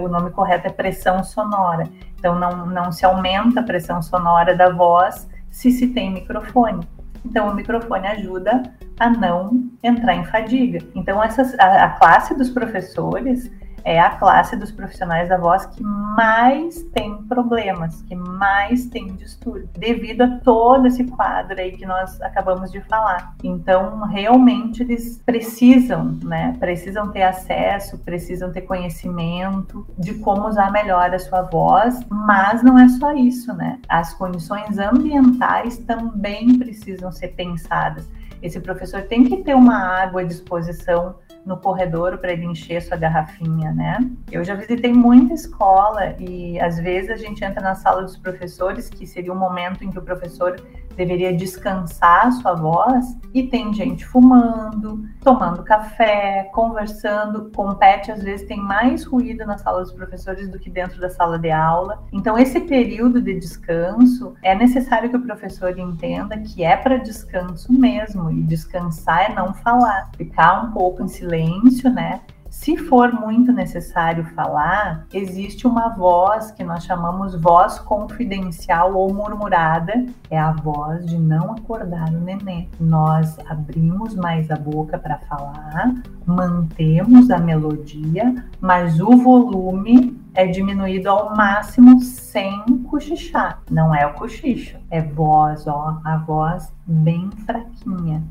o nome correto é pressão sonora. Então não, não se aumenta a pressão sonora da voz se se tem microfone. Então o microfone ajuda a não entrar em fadiga. Então essas, a, a classe dos professores é a classe dos profissionais da voz que mais tem problemas, que mais tem distúrbio, devido a todo esse quadro aí que nós acabamos de falar. Então, realmente eles precisam, né? Precisam ter acesso, precisam ter conhecimento de como usar melhor a sua voz, mas não é só isso, né? As condições ambientais também precisam ser pensadas. Esse professor tem que ter uma água à disposição no corredor para ele encher sua garrafinha, né? Eu já visitei muita escola e às vezes a gente entra na sala dos professores, que seria um momento em que o professor deveria descansar a sua voz, e tem gente fumando, tomando café, conversando. Compete, às vezes, tem mais ruído na sala dos professores do que dentro da sala de aula. Então, esse período de descanso é necessário que o professor entenda que é para descanso mesmo, e descansar é não falar, ficar um pouco em silêncio, né? Se for muito necessário falar, existe uma voz que nós chamamos voz confidencial ou murmurada, é a voz de não acordar o nenê. Nós abrimos mais a boca para falar, mantemos a melodia, mas o volume é diminuído ao máximo sem cochichar. Não é o cochicho, é voz, ó, a voz bem fraquinha,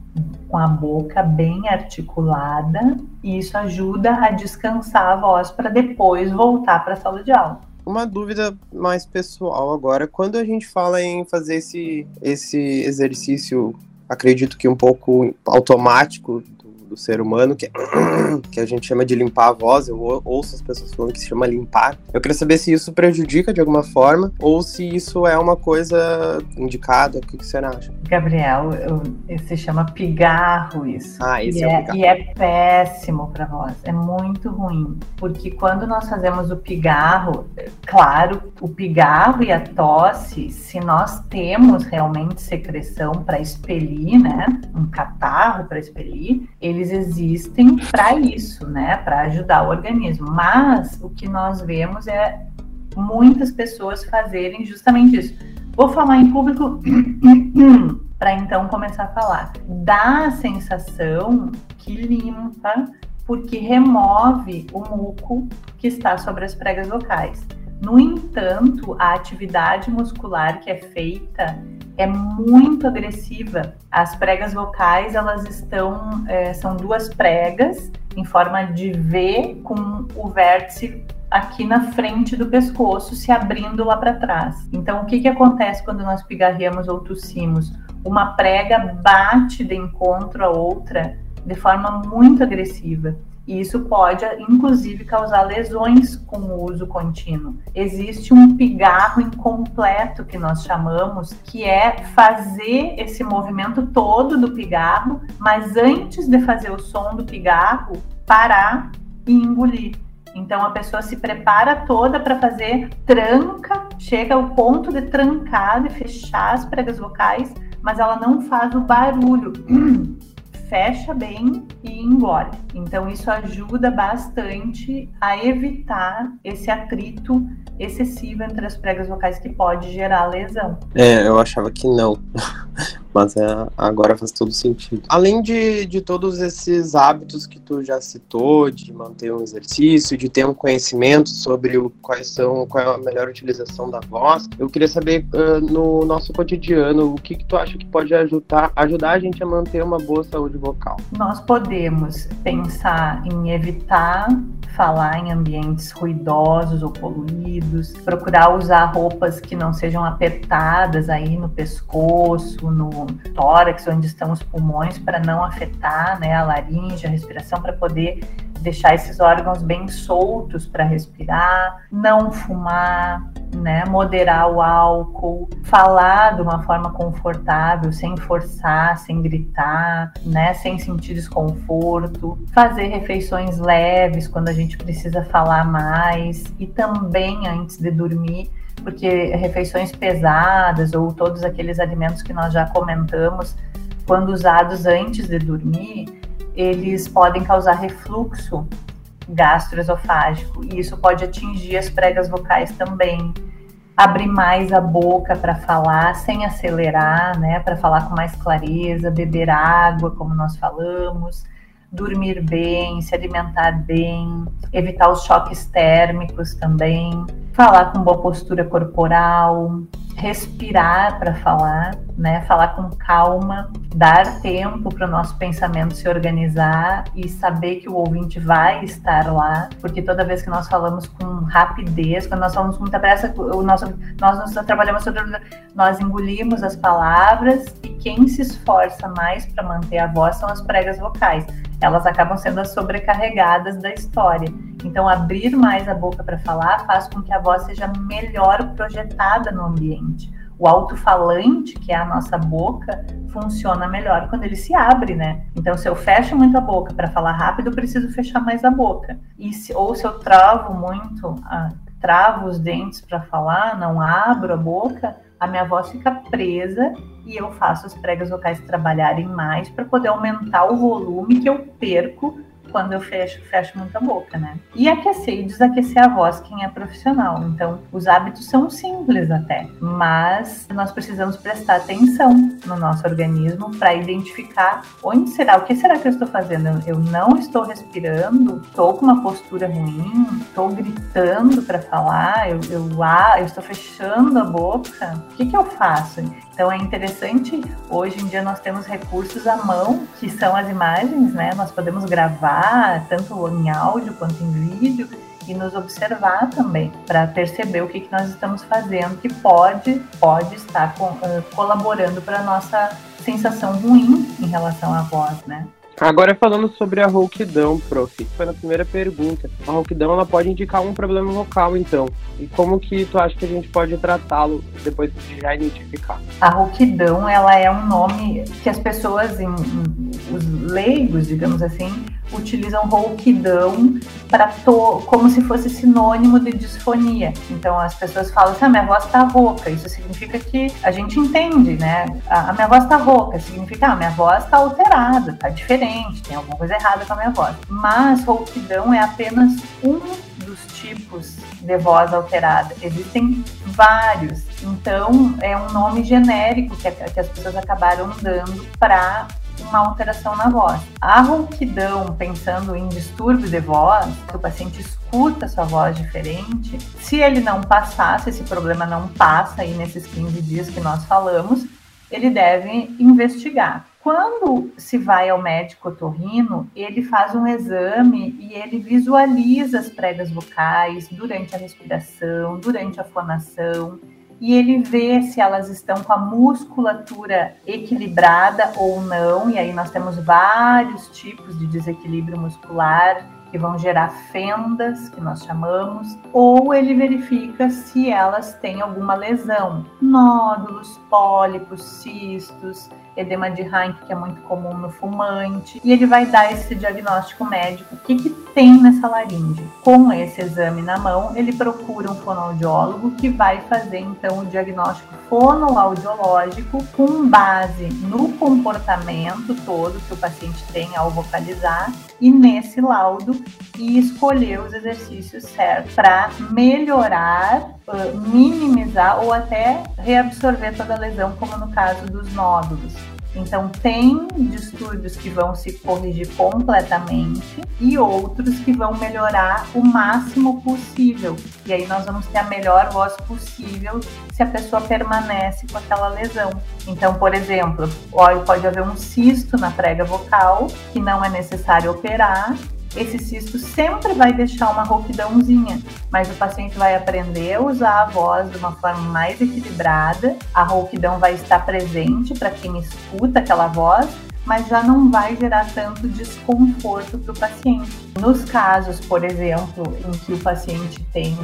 com a boca bem articulada, e isso ajuda a descansar a voz para depois voltar para a sala de aula. Uma dúvida mais pessoal agora, quando a gente fala em fazer esse, esse exercício, acredito que um pouco automático do ser humano, que, que a gente chama de limpar a voz. Eu ouço as pessoas falando que se chama limpar. Eu queria saber se isso prejudica de alguma forma ou se isso é uma coisa indicada. O que, que você acha? Gabriel, eu, se chama pigarro isso. Ah, esse e é, é. E é péssimo para voz. É muito ruim. Porque quando nós fazemos o pigarro, claro, o pigarro e a tosse, se nós temos realmente secreção para expelir, né? Um catarro para expelir, eles eles existem para isso, né? Para ajudar o organismo. Mas o que nós vemos é muitas pessoas fazerem justamente isso. Vou falar em público para então começar a falar. Dá a sensação que limpa porque remove o muco que está sobre as pregas vocais. No entanto, a atividade muscular que é feita é muito agressiva. As pregas vocais, elas estão, é, são duas pregas em forma de V com o vértice aqui na frente do pescoço, se abrindo lá para trás. Então, o que, que acontece quando nós pigarreamos ou tossimos? uma prega bate de encontro a outra de forma muito agressiva. E isso pode, inclusive, causar lesões com o uso contínuo. Existe um pigarro incompleto que nós chamamos, que é fazer esse movimento todo do pigarro, mas antes de fazer o som do pigarro, parar e engolir. Então a pessoa se prepara toda para fazer tranca, chega ao ponto de trancar, de fechar as pregas vocais, mas ela não faz o barulho. fecha bem e engole. Então, isso ajuda bastante a evitar esse atrito excessivo entre as pregas vocais que pode gerar lesão. É, eu achava que não. Mas é, agora faz todo sentido. Além de, de todos esses hábitos que tu já citou, de manter um exercício, de ter um conhecimento sobre o, quais são, qual é a melhor utilização da voz, eu queria saber uh, no nosso cotidiano o que, que tu acha que pode ajudar, ajudar a gente a manter uma boa saúde vocal. Nós podemos pensar em evitar falar em ambientes ruidosos ou poluídos, procurar usar roupas que não sejam apertadas aí no pescoço, no tórax, onde estão os pulmões, para não afetar né, a laringe, a respiração, para poder deixar esses órgãos bem soltos para respirar, não fumar, né, moderar o álcool, falar de uma forma confortável, sem forçar, sem gritar, né, sem sentir desconforto, fazer refeições leves quando a gente precisa falar mais e também antes de dormir porque refeições pesadas ou todos aqueles alimentos que nós já comentamos, quando usados antes de dormir, eles podem causar refluxo gastroesofágico e isso pode atingir as pregas vocais também. Abrir mais a boca para falar sem acelerar, né, para falar com mais clareza, beber água, como nós falamos, dormir bem, se alimentar bem, evitar os choques térmicos também, falar com boa postura corporal, respirar para falar, né? Falar com calma, dar tempo para o nosso pensamento se organizar e saber que o ouvinte vai estar lá, porque toda vez que nós falamos com rapidez, quando nós falamos com muita pressa, o nosso, nós trabalhamos sobre, nós engolimos as palavras e quem se esforça mais para manter a voz são as pregas vocais. Elas acabam sendo as sobrecarregadas da história. Então, abrir mais a boca para falar faz com que a voz seja melhor projetada no ambiente. O alto-falante, que é a nossa boca, funciona melhor quando ele se abre, né? Então, se eu fecho muito a boca para falar rápido, eu preciso fechar mais a boca. E se, ou se eu travo muito, ah, travo os dentes para falar, não abro a boca, a minha voz fica presa e eu faço as pregas vocais trabalharem mais para poder aumentar o volume que eu perco quando eu fecho, fecho muita boca, né? E aquecer e desaquecer a voz, quem é profissional. Então, os hábitos são simples até, mas nós precisamos prestar atenção no nosso organismo para identificar onde será, o que será que eu estou fazendo? Eu não estou respirando, estou com uma postura ruim, estou gritando para falar, eu, eu, ah, eu estou fechando a boca. O que, que eu faço? Então é interessante, hoje em dia nós temos recursos à mão, que são as imagens, né? Nós podemos gravar tanto em áudio quanto em vídeo e nos observar também para perceber o que, que nós estamos fazendo que pode pode estar uh, colaborando para nossa sensação ruim em relação à voz, né? Agora falando sobre a rouquidão, prof, foi na primeira pergunta. A rouquidão ela pode indicar um problema vocal, então. E como que tu acha que a gente pode tratá-lo depois de já identificar? A rouquidão, ela é um nome que as pessoas, em, em, os leigos, digamos assim, utilizam rouquidão para como se fosse sinônimo de disfonia. Então as pessoas falam assim: ah, minha voz está rouca. Isso significa que a gente entende, né? A, a minha voz está rouca significa ah, minha voz está alterada, está diferente, tem alguma coisa errada com a minha voz. Mas rouquidão é apenas um dos tipos de voz alterada. Existem vários. Então, é um nome genérico que, que as pessoas acabaram dando para uma alteração na voz. A rouquidão, pensando em distúrbio de voz, que o paciente escuta sua voz diferente, se ele não passar, se esse problema não passa aí nesses 15 dias que nós falamos, ele deve investigar. Quando se vai ao médico otorrino, ele faz um exame e ele visualiza as pregas vocais durante a respiração, durante a fonação, e ele vê se elas estão com a musculatura equilibrada ou não. E aí nós temos vários tipos de desequilíbrio muscular que vão gerar fendas, que nós chamamos, ou ele verifica se elas têm alguma lesão, nódulos, pólipos, cistos, edema de Heinck, que é muito comum no fumante, e ele vai dar esse diagnóstico médico, o que, que tem nessa laringe. Com esse exame na mão, ele procura um fonoaudiólogo que vai fazer então o diagnóstico fonoaudiológico com base no comportamento todo que o paciente tem ao vocalizar e nesse laudo e escolher os exercícios certos para melhorar, minimizar ou até reabsorver toda a lesão, como no caso dos nódulos. Então, tem distúrbios que vão se corrigir completamente e outros que vão melhorar o máximo possível. E aí nós vamos ter a melhor voz possível se a pessoa permanece com aquela lesão. Então, por exemplo, pode haver um cisto na prega vocal que não é necessário operar esse cisto sempre vai deixar uma rouquidãozinha, mas o paciente vai aprender a usar a voz de uma forma mais equilibrada, a rouquidão vai estar presente para quem escuta aquela voz, mas já não vai gerar tanto desconforto para o paciente. Nos casos, por exemplo, em que o paciente tem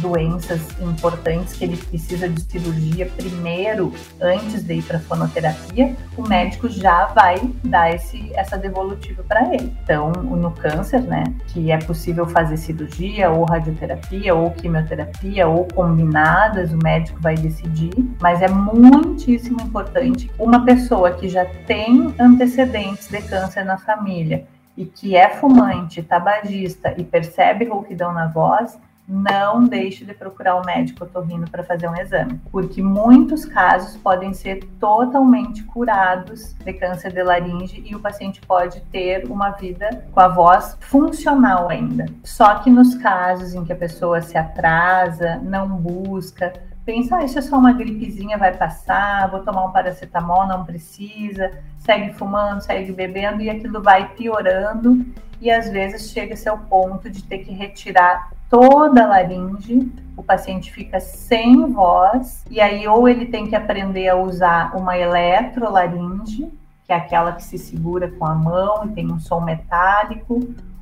doenças importantes que ele precisa de cirurgia primeiro, antes de ir para fonoterapia, o médico já vai dar esse, essa devolutiva para ele. Então, no câncer, né, que é possível fazer cirurgia ou radioterapia ou quimioterapia ou combinadas, o médico vai decidir, mas é muitíssimo importante uma pessoa que já tem antecedentes de câncer na família e que é fumante, tabagista e percebe rouquidão na voz, não deixe de procurar o médico otorrino para fazer um exame, porque muitos casos podem ser totalmente curados de câncer de laringe e o paciente pode ter uma vida com a voz funcional ainda. Só que nos casos em que a pessoa se atrasa, não busca, pensa, ah, isso é só uma gripezinha, vai passar, vou tomar um paracetamol, não precisa, segue fumando, segue bebendo e aquilo vai piorando. E às vezes chega-se ao ponto de ter que retirar toda a laringe, o paciente fica sem voz e aí ou ele tem que aprender a usar uma eletrolaringe, que é aquela que se segura com a mão e tem um som metálico,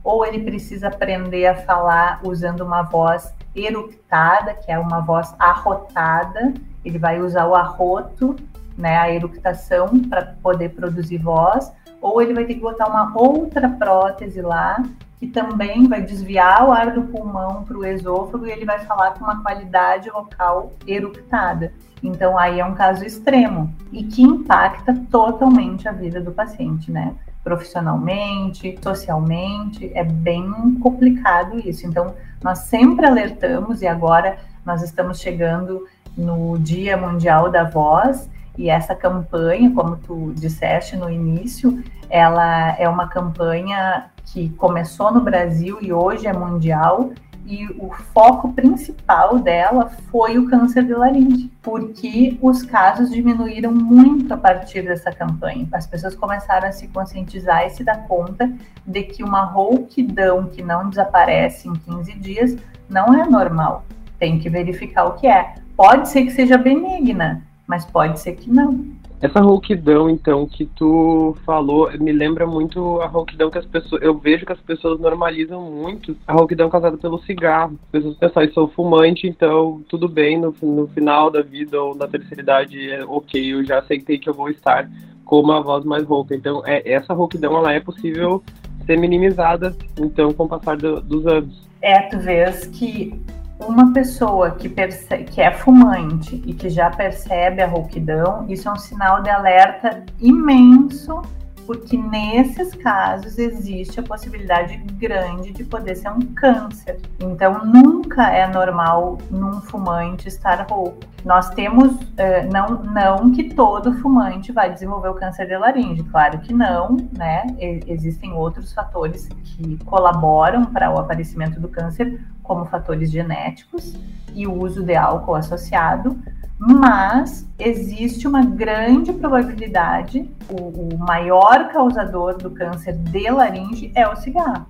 ou ele precisa aprender a falar usando uma voz eructada, que é uma voz arrotada. Ele vai usar o arroto, né, a eructação, para poder produzir voz. Ou ele vai ter que botar uma outra prótese lá, que também vai desviar o ar do pulmão para o esôfago e ele vai falar com uma qualidade vocal eructada. Então, aí é um caso extremo e que impacta totalmente a vida do paciente, né? Profissionalmente, socialmente, é bem complicado isso. Então, nós sempre alertamos e agora nós estamos chegando no Dia Mundial da Voz e essa campanha, como tu disseste no início, ela é uma campanha que começou no Brasil e hoje é mundial e o foco principal dela foi o câncer de laringe, porque os casos diminuíram muito a partir dessa campanha. As pessoas começaram a se conscientizar e se dar conta de que uma rouquidão que não desaparece em 15 dias não é normal. Tem que verificar o que é. Pode ser que seja benigna, mas pode ser que não. Essa rouquidão, então, que tu falou, me lembra muito a rouquidão que as pessoas. Eu vejo que as pessoas normalizam muito a rouquidão causada pelo cigarro. As pessoas pensam, eu sou fumante, então tudo bem, no, no final da vida ou na terceira idade, é ok, eu já aceitei que eu vou estar com uma voz mais rouca. Então, é, essa rouquidão, ela é possível ser minimizada, então, com o passar do, dos anos. É, tu vês que uma pessoa que, percebe, que é fumante e que já percebe a rouquidão, isso é um sinal de alerta imenso porque nesses casos existe a possibilidade grande de poder ser um câncer. Então, nunca é normal num fumante estar rouco. Nós temos, uh, não, não que todo fumante vai desenvolver o câncer de laringe, claro que não, né? E, existem outros fatores que colaboram para o aparecimento do câncer, como fatores genéticos e o uso de álcool associado, mas existe uma grande probabilidade, o, o, maior causador do câncer de laringe é o cigarro.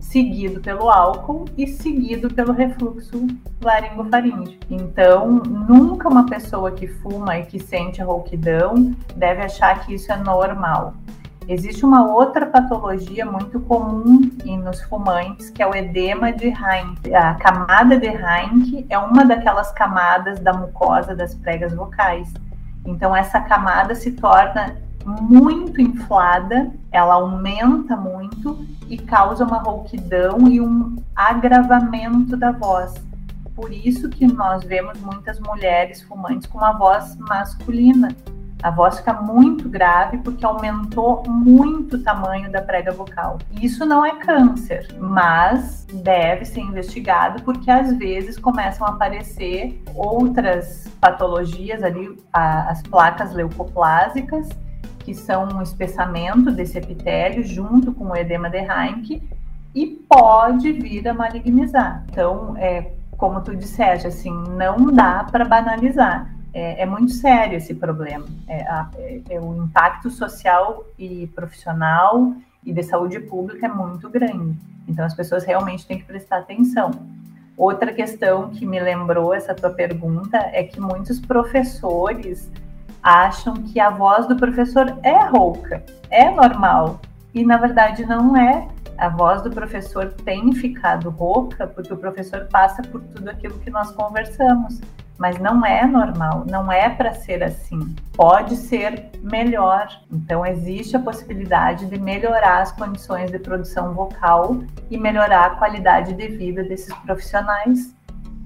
seguido pelo álcool e seguido pelo refluxo laringofaríngeo. Então, nunca uma pessoa que fuma e que sente rouquidão deve achar que isso é normal. Existe uma outra patologia muito comum nos fumantes, que é o edema de Heinck. A camada de Heinck é uma daquelas camadas da mucosa das pregas vocais. Então, essa camada se torna muito inflada, ela aumenta muito e causa uma rouquidão e um agravamento da voz. Por isso que nós vemos muitas mulheres fumantes com uma voz masculina. A voz fica muito grave porque aumentou muito o tamanho da prega vocal. Isso não é câncer, mas deve ser investigado porque às vezes começam a aparecer outras patologias ali, as placas leucoplásicas, que são um espessamento desse epitélio junto com o edema de Heinck e pode vir a malignizar. Então, é, como tu disseste, assim, não dá para banalizar. É, é, muito sério esse problema. É, a, é, é, o impacto social e profissional e de saúde pública é muito grande. Então, as pessoas realmente têm que prestar atenção. Outra questão que me lembrou essa tua pergunta é que muitos professores acham que a voz do professor é rouca, é normal. E na verdade não é. A voz do professor tem ficado rouca porque o professor passa por tudo aquilo que nós conversamos. Mas não é normal, não é para ser assim. Pode ser melhor. Então, existe a possibilidade de melhorar as condições de produção vocal e melhorar a qualidade de vida desses profissionais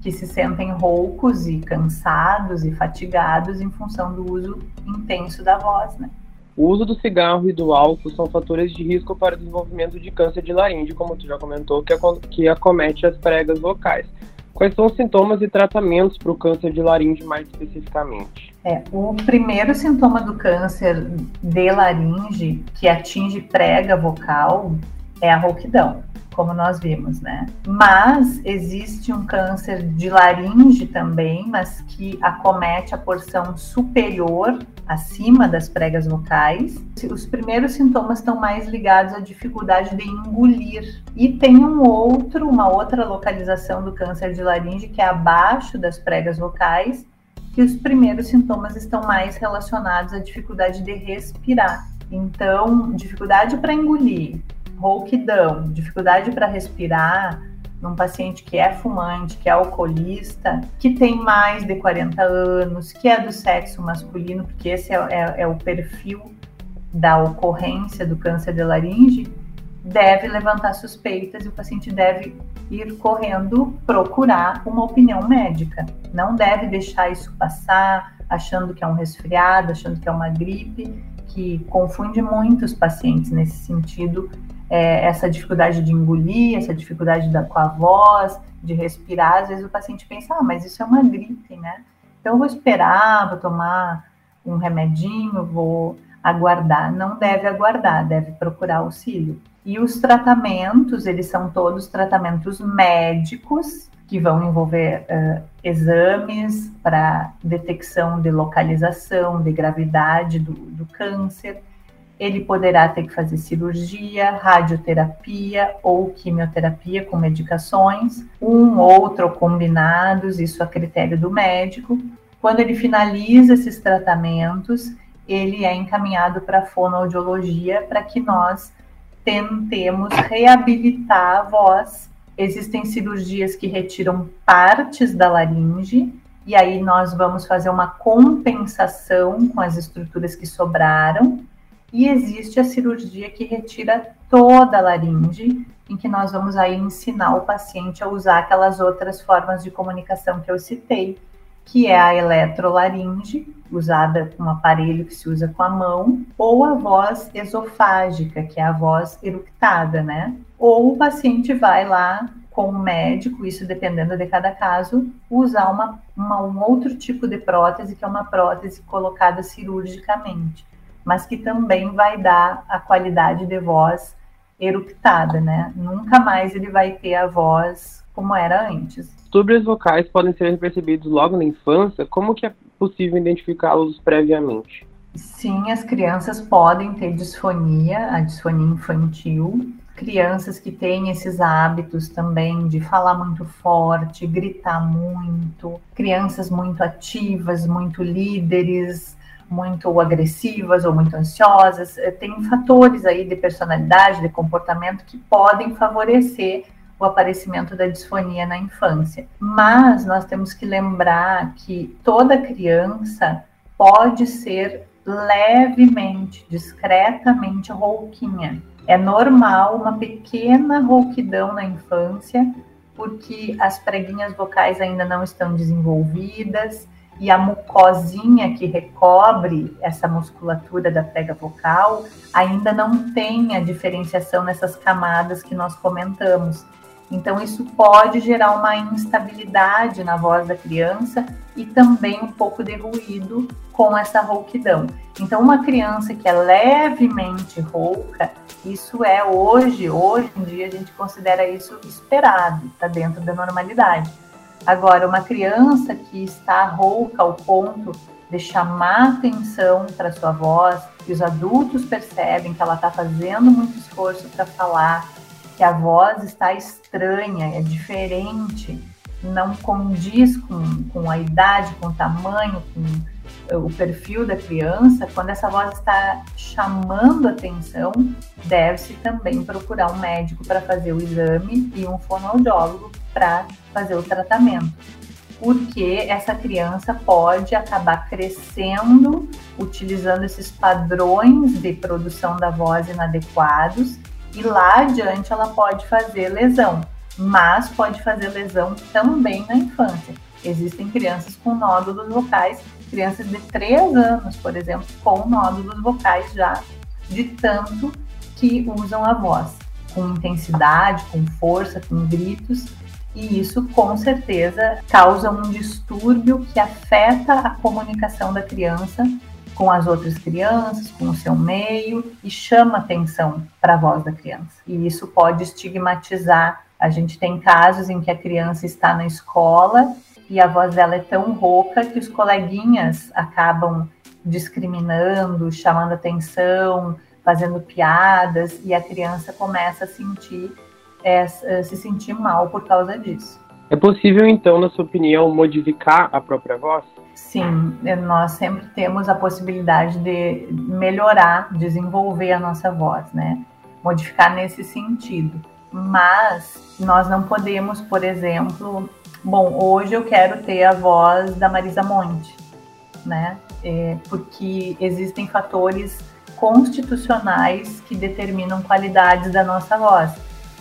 que se sentem roucos e cansados e fatigados em função do uso intenso da voz, né? O uso do cigarro e do álcool são fatores de risco para o desenvolvimento de câncer de laringe, como tu já comentou, que, acomete as pregas vocais. Quais são os sintomas e tratamentos para o câncer de laringe mais especificamente? É, o primeiro sintoma do câncer de laringe que atinge prega vocal é a rouquidão como nós vimos, né? Mas existe um câncer de laringe também, mas que acomete a porção superior, acima das pregas vocais. Os primeiros sintomas estão mais ligados à dificuldade de engolir. E tem um outro, uma outra localização do câncer de laringe que é abaixo das pregas vocais, que os primeiros sintomas estão mais relacionados à dificuldade de respirar. Então, dificuldade para engolir, rouquidão, dificuldade para respirar num paciente que é fumante, que é alcoolista, que tem mais de 40 anos, que é do sexo masculino, porque esse é, é, é o perfil da ocorrência do câncer de laringe, deve levantar suspeitas e o paciente deve ir correndo procurar uma opinião médica. Não deve deixar isso passar achando que é um resfriado, achando que é uma gripe, que confunde muito os pacientes nesse sentido é, essa dificuldade de engolir, essa dificuldade da, com a voz, de respirar, às vezes o paciente pensa, ah, mas isso é uma gripe, né? Então eu vou esperar, vou tomar um remedinho, vou aguardar. Não deve aguardar, deve procurar auxílio. E os tratamentos, eles são todos tratamentos médicos, que vão envolver uh, exames para detecção de localização, de gravidade do, do câncer, ele poderá ter que fazer cirurgia, radioterapia ou quimioterapia com medicações, um, outro ou combinados, isso a critério do médico. Quando ele finaliza esses tratamentos, ele é encaminhado para a fonoaudiologia para que nós tentemos reabilitar a voz. Existem cirurgias que retiram partes da laringe, e aí nós vamos fazer uma compensação com as estruturas que sobraram e existe a cirurgia que retira toda a laringe, em que nós vamos aí ensinar o paciente a usar aquelas outras formas de comunicação que eu citei, que é a eletrolaringe, usada com um aparelho que se usa com a mão, ou a voz esofágica, que é a voz eructada, né? Ou o paciente vai lá com o médico, isso dependendo de cada caso, usar uma, uma, um outro tipo de prótese, que é uma prótese colocada cirurgicamente mas que também vai dar a qualidade de voz eructada, né? Nunca mais ele vai ter a voz como era antes. Distúrbios vocais podem ser percebidos logo na infância. Como que é possível identificá-los previamente? Sim, as crianças podem ter disfonia, a disfonia infantil, crianças que têm esses hábitos também de falar muito forte, gritar muito, crianças muito ativas, muito líderes, muito agressivas ou muito ansiosas, eh, tem fatores aí de personalidade, de comportamento que podem favorecer o aparecimento da disfonia na infância. Mas nós temos que lembrar que toda criança pode ser levemente, discretamente rouquinha. É normal uma pequena rouquidão na infância, porque as preguinhas vocais ainda não estão desenvolvidas e a mucosinha que recobre essa musculatura da prega vocal ainda não tem a diferenciação nessas camadas que nós comentamos. Então, isso pode gerar uma instabilidade na voz da criança e também um pouco de ruído com essa rouquidão. Então, uma criança que é levemente rouca, isso é hoje, hoje em dia, a gente considera isso esperado, está dentro da normalidade. Agora, uma criança que está rouca ao ponto de chamar atenção para sua voz, e os adultos percebem que ela está fazendo muito esforço para falar, que a voz está estranha, é diferente, não condiz com, com a idade, com o tamanho, com o perfil da criança, quando essa voz está chamando atenção, deve-se também procurar um médico para fazer o exame e um fonoaudiólogo para fazer o tratamento. Porque essa criança pode acabar crescendo utilizando esses padrões de produção da voz inadequados e lá adiante ela pode fazer lesão, mas pode fazer lesão também na infância. Existem crianças com nódulos vocais crianças de 3 anos, por exemplo, com nódulos vocais já, de tanto que usam a voz, com intensidade, com força, com gritos, e isso com certeza causa um distúrbio que afeta a comunicação da criança com as outras crianças, com o seu meio e chama atenção para a voz da criança. E isso pode estigmatizar. A gente tem casos em que a criança está na escola e a voz dela é tão rouca que os coleguinhas acabam discriminando, chamando atenção, fazendo piadas e a criança começa a sentir é, se sentir mal por causa disso. É possível então, na sua opinião, modificar a própria voz? Sim, é, nós sempre temos a possibilidade de melhorar, desenvolver a nossa voz, né? Modificar nesse sentido. Mas nós não podemos, por exemplo, Bom, hoje eu quero ter a voz da Marisa Monte, né? É, porque existem fatores constitucionais que determinam qualidades da nossa voz.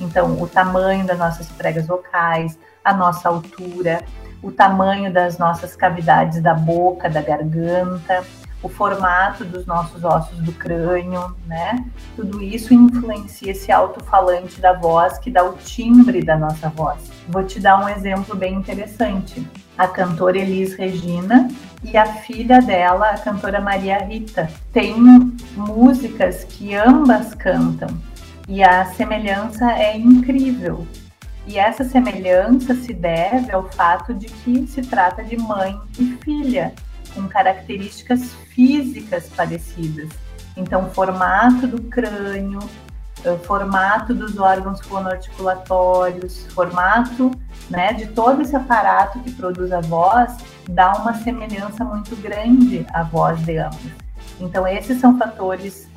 Então, o tamanho das nossas pregas vocais, a nossa altura, o tamanho das nossas cavidades da boca, da garganta, o formato dos nossos ossos do crânio, né? Tudo isso influencia esse alto-falante da voz que dá o timbre da nossa voz. Vou te dar um exemplo bem interessante. A cantora Elis Regina e a filha dela, a cantora Maria Rita, têm músicas que ambas cantam e a semelhança é incrível. E essa semelhança se deve ao fato de que se trata de mãe e filha com características físicas parecidas. Então, formato do crânio, eh, formato dos órgãos fonoarticulatórios, formato né, de todo esse aparato que produz a voz, dá uma semelhança muito grande à voz de ambos. Então, esses são fatores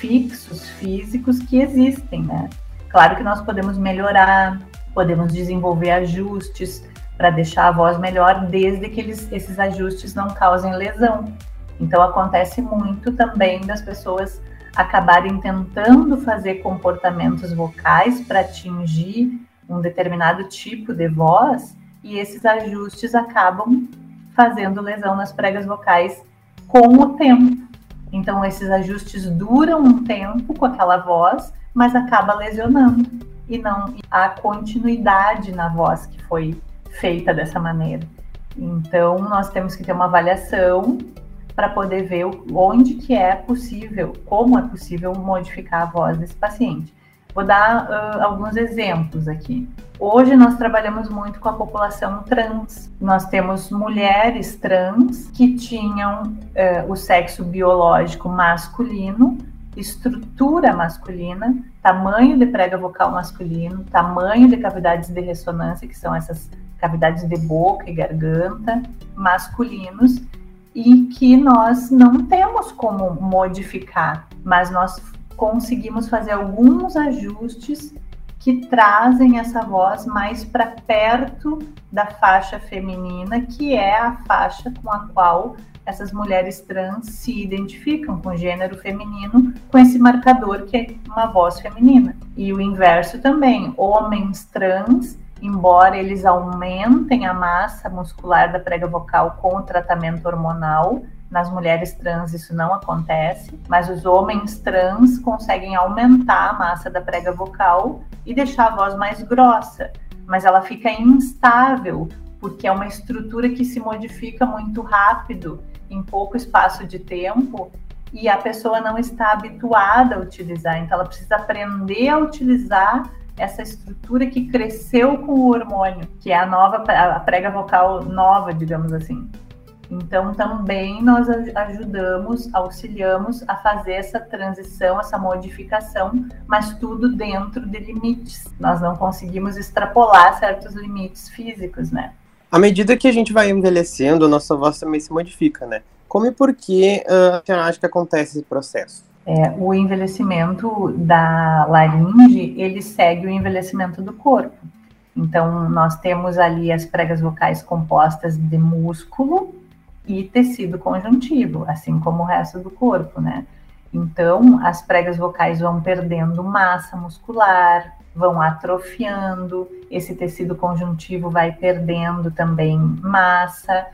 fixos, físicos que existem, né? Claro que nós podemos melhorar, podemos desenvolver ajustes, para deixar a voz melhor, desde que eles, esses ajustes não causem lesão. Então, acontece muito também das pessoas acabarem tentando fazer comportamentos vocais para atingir um determinado tipo de voz e esses ajustes acabam fazendo lesão nas pregas vocais com o tempo. Então, esses ajustes duram um tempo com aquela voz, mas acaba lesionando e não a continuidade na voz que foi feita dessa maneira. Então, nós temos que ter uma avaliação para poder ver onde que é possível, como é possível modificar a voz desse paciente. Vou dar uh, alguns exemplos aqui. Hoje nós trabalhamos muito com a população trans. Nós temos mulheres trans que tinham uh, o sexo biológico masculino estrutura masculina, tamanho de prega vocal masculino, tamanho de cavidades de ressonância, que são essas cavidades de boca e garganta masculinos, e que nós não temos como modificar, mas nós conseguimos fazer alguns ajustes que trazem essa voz mais para perto da faixa feminina, que é a faixa com a qual essas mulheres trans se identificam com o gênero feminino, com esse marcador que é uma voz feminina. E o inverso também, homens trans, embora eles aumentem a massa muscular da prega vocal com o tratamento hormonal, nas mulheres trans isso não acontece, mas os homens trans conseguem aumentar a massa da prega vocal e deixar a voz mais grossa, mas ela fica instável porque é uma estrutura que se modifica muito rápido em pouco espaço de tempo e a pessoa não está habituada a utilizar, então ela precisa aprender a utilizar essa estrutura que cresceu com o hormônio, que é a nova a prega vocal nova, digamos assim. Então, também nós ajudamos, auxiliamos a fazer essa transição, essa modificação, mas tudo dentro de limites. Nós não conseguimos extrapolar certos limites físicos, né? À medida que a gente vai envelhecendo, a nossa voz também se modifica, né? Como e por que uh, você acha que acontece esse processo? É, o envelhecimento da laringe, ele segue o envelhecimento do corpo. Então, nós temos ali as pregas vocais compostas de músculo e tecido conjuntivo, assim como o resto do corpo, né? Então, as pregas vocais vão perdendo massa muscular, vão atrofiando, esse tecido conjuntivo vai perdendo também massa,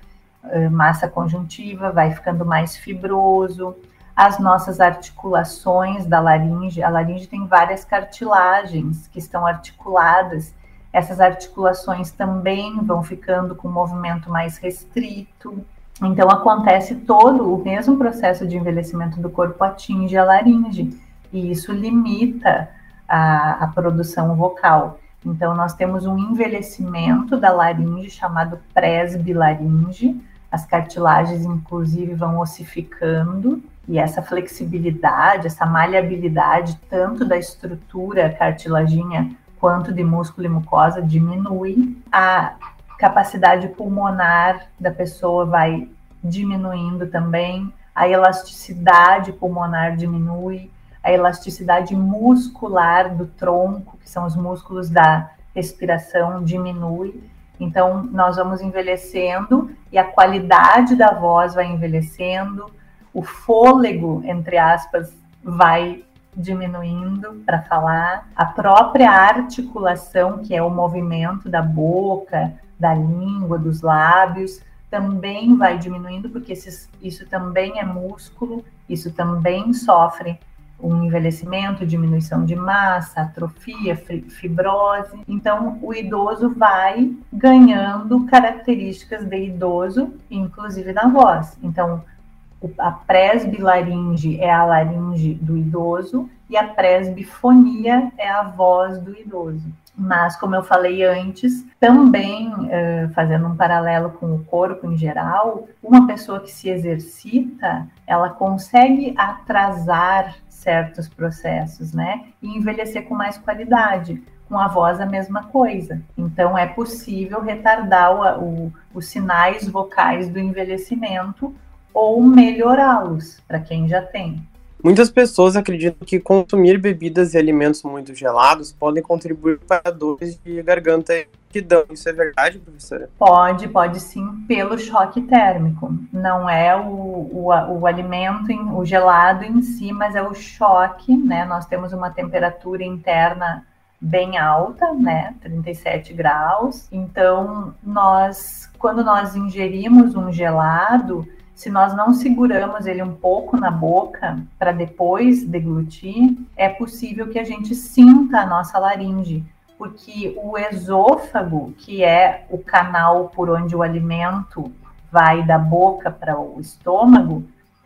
eh, massa conjuntiva, vai ficando mais fibroso. As nossas articulações da laringe, a laringe tem várias cartilagens que estão articuladas. Essas articulações também vão ficando com um movimento mais restrito. Então acontece todo o mesmo processo de envelhecimento do corpo atinge a laringe e isso limita a, a produção vocal. Então nós temos um envelhecimento da laringe chamado presbilaringe. As cartilagens inclusive vão ossificando e essa flexibilidade, essa maleabilidade tanto da estrutura cartilaginha quanto de músculo e mucosa diminui. A capacidade pulmonar da pessoa vai diminuindo também, a elasticidade pulmonar diminui, a elasticidade muscular do tronco, que são os músculos da respiração, diminui. Então, nós vamos envelhecendo e a qualidade da voz vai envelhecendo, o fôlego, entre aspas, vai diminuindo para falar, a própria articulação, que é o movimento da boca, da língua, dos lábios, também vai diminuindo, porque esses, isso também é músculo, isso também sofre um envelhecimento, diminuição de massa, atrofia, fibrose. Então, o idoso vai ganhando características de idoso, inclusive na voz. Então, a presbilaringe é a laringe do idoso e a presbifonia é a voz do idoso. Mas, como eu falei antes, também uh, fazendo um paralelo com o corpo em geral, uma pessoa que se exercita, ela consegue atrasar certos processos, né? E envelhecer com mais qualidade. Com a voz, a mesma coisa. Então, é possível retardar o, o, os sinais vocais do envelhecimento ou melhorá-los para quem já tem. Muitas pessoas acreditam que consumir bebidas e alimentos muito gelados podem contribuir para dores de garganta que dão. Isso é verdade, professora? Pode, pode sim, pelo choque térmico. Não é o, o, o alimento, o gelado em si, mas é o choque, né? Nós temos uma temperatura interna bem alta, né, 37 graus. Então, nós, quando nós ingerimos um gelado, se nós não seguramos ele um pouco na boca para depois deglutir, é possível que a gente sinta a nossa laringe, porque o esôfago, que é o canal por onde o alimento vai da boca para o estômago,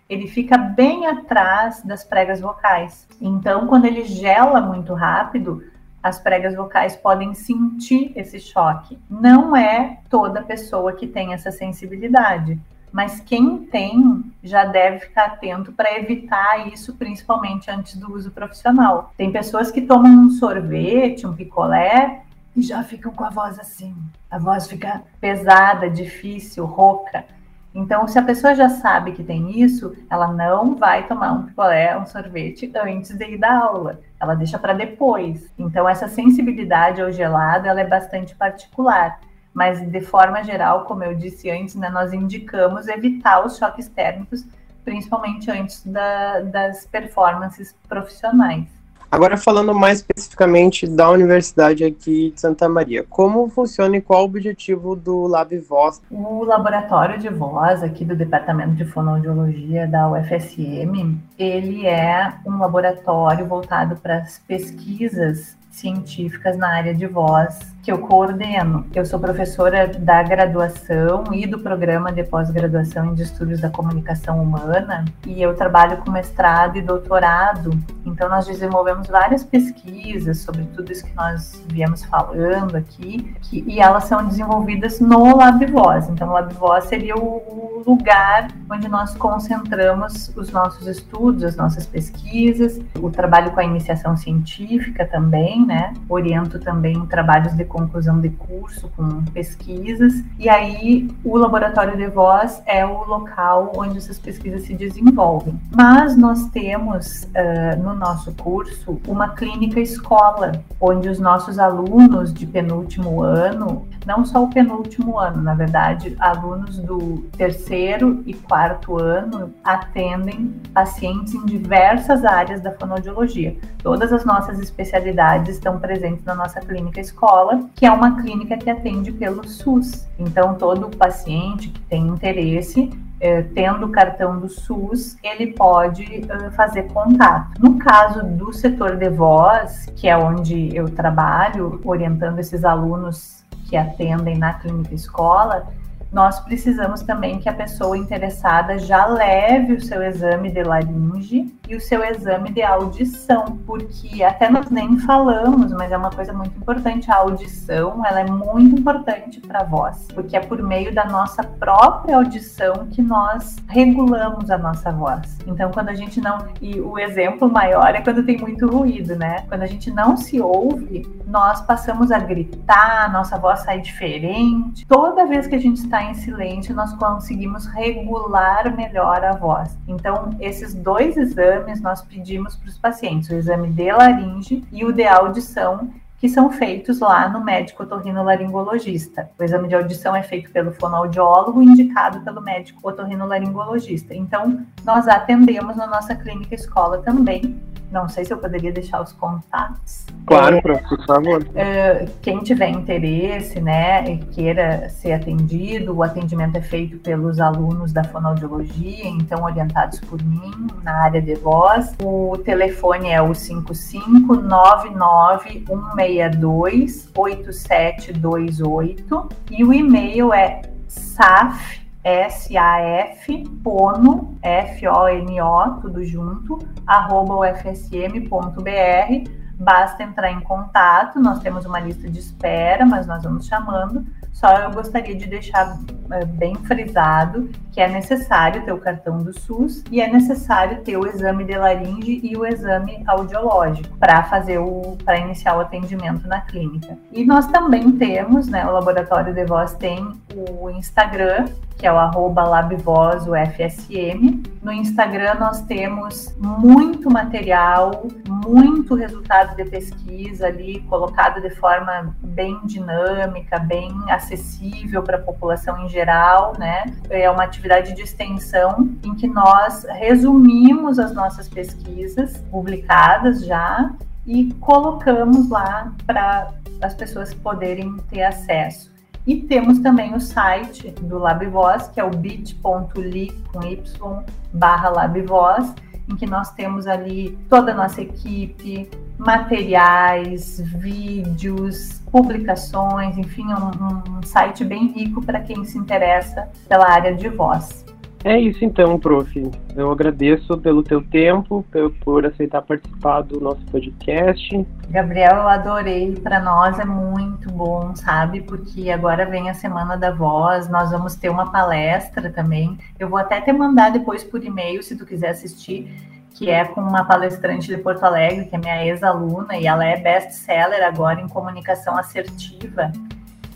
ele fica bem atrás das pregas vocais. Então, quando ele gela muito rápido, as pregas vocais podem sentir esse choque. Não é toda pessoa que tem essa sensibilidade mas quem tem já deve ficar atento para evitar isso, principalmente antes do uso profissional. Tem pessoas que tomam um sorvete, um picolé e já ficam com a voz assim. A voz fica pesada, difícil, rouca. Então, se a pessoa já sabe que tem isso, ela não vai tomar um picolé, um sorvete antes de ir dar aula. Ela deixa para depois. Então, essa sensibilidade ao gelado, ela é bastante particular. Mas, de forma geral, como eu disse antes, né, nós indicamos evitar os choques térmicos, principalmente antes da, das performances profissionais. Agora falando mais especificamente da universidade aqui de Santa Maria, como funciona e qual o objetivo do Lab Voz? O laboratório de voz aqui do Departamento de Fonoaudiologia da UFSM, ele é um laboratório voltado para as pesquisas científicas na área de voz que eu coordeno. Eu sou professora da graduação e do programa de pós-graduação em estudos da comunicação humana e eu trabalho com mestrado e doutorado. Então nós desenvolvemos várias pesquisas sobre tudo isso que nós viemos falando aqui que, e elas são desenvolvidas no Lab Voz. Então o Lab seria o, o lugar onde nós concentramos os nossos estudos, as nossas pesquisas, o trabalho com a iniciação científica também, né? Oriento também trabalhos de conclusão de curso, com pesquisas, e aí o laboratório de voz é o local onde essas pesquisas se desenvolvem. Mas nós temos uh, no nosso curso uma clínica escola, onde os nossos alunos de penúltimo ano, não só o penúltimo ano, na verdade, alunos do terceiro e quarto ano atendem pacientes em diversas áreas da fonoaudiologia. Todas as nossas especialidades estão presentes na nossa clínica escola que é uma clínica que atende pelo SUS. Então, todo paciente que tem interesse eh, tendo o cartão do SUS, ele pode fazer contato. No caso do setor de voz, que é onde eu trabalho, orientando esses alunos que atendem na clínica escola, nós precisamos também que a pessoa interessada já leve o seu exame de laringe e o seu exame de audição, porque até nós nem falamos, mas é uma coisa muito importante, a audição, ela é muito importante para a voz, porque é por meio da nossa própria audição que nós regulamos a nossa voz. Então, quando a gente não, e o exemplo maior é quando tem muito ruído, né? Quando a gente não se ouve, nós passamos a gritar, nossa voz sai diferente. Toda vez que a gente está em silêncio, nós conseguimos regular melhor a voz. Então, esses dois exames nós pedimos para os pacientes, o exame de laringe e o de audição, que são feitos lá no médico otorrinolaringologista. O exame de audição é feito pelo fonoaudiólogo, indicado pelo médico otorrinolaringologista. Então, nós atendemos na nossa clínica escola também não sei se eu poderia deixar os contatos. Claro, é, por favor. É, quem tiver interesse, né, e queira ser atendido, o atendimento é feito pelos alunos da fonoaudiologia, então orientados por mim na área de voz. O telefone é o 55991628728 e o e-mail é saf SAF, Pono, F-O-N-O, tudo junto, arroba ufsm.br. Basta entrar em contato, nós temos uma lista de espera, mas nós vamos chamando. Só eu gostaria de deixar é, bem frisado que é necessário ter o cartão do SUS e é necessário ter o exame de laringe e o exame audiológico para fazer o para iniciar o atendimento na clínica. E nós também temos, né, o laboratório de voz tem o Instagram que é o arroba labvozufsm. No Instagram nós temos muito material, muito resultado de pesquisa ali, colocado de forma bem dinâmica, bem acessível para a população em geral, né? É uma atividade de extensão em que nós resumimos as nossas pesquisas publicadas já e colocamos lá para as pessoas poderem ter acesso. E temos também o site do LabVoz, que é o bit.ly com y barra LabVoz, em que nós temos ali toda a nossa equipe, materiais, vídeos, publicações, enfim, um, um site bem rico para quem se interessa pela área de voz. É isso então, prof. Eu agradeço pelo teu tempo, por aceitar participar do nosso podcast. Gabriel, eu adorei. Para nós é muito bom, sabe? Porque agora vem a Semana da Voz, nós vamos ter uma palestra também. Eu vou até te mandar depois por e-mail, se tu quiser assistir, que é com uma palestrante de Porto Alegre, que é minha ex-aluna, e ela é best-seller agora em comunicação assertiva.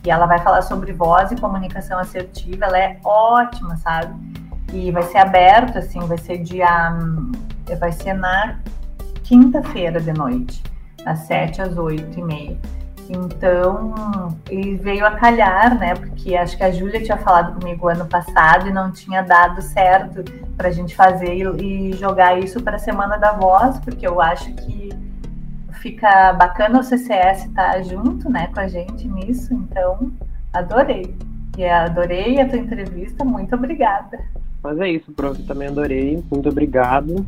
E ela vai falar sobre voz e comunicação assertiva. Ela é ótima, sabe? E vai ser aberto, assim, vai ser dia. Vai ser na quinta-feira de noite, das sete às oito e meia. Então, e veio a calhar, né? Porque acho que a Júlia tinha falado comigo ano passado e não tinha dado certo para a gente fazer e, e jogar isso para a Semana da Voz, porque eu acho que fica bacana o CCS estar tá junto, né, com a gente nisso. Então, adorei. E adorei a tua entrevista. Muito obrigada. Mas é isso, prof. Também adorei. Muito obrigado.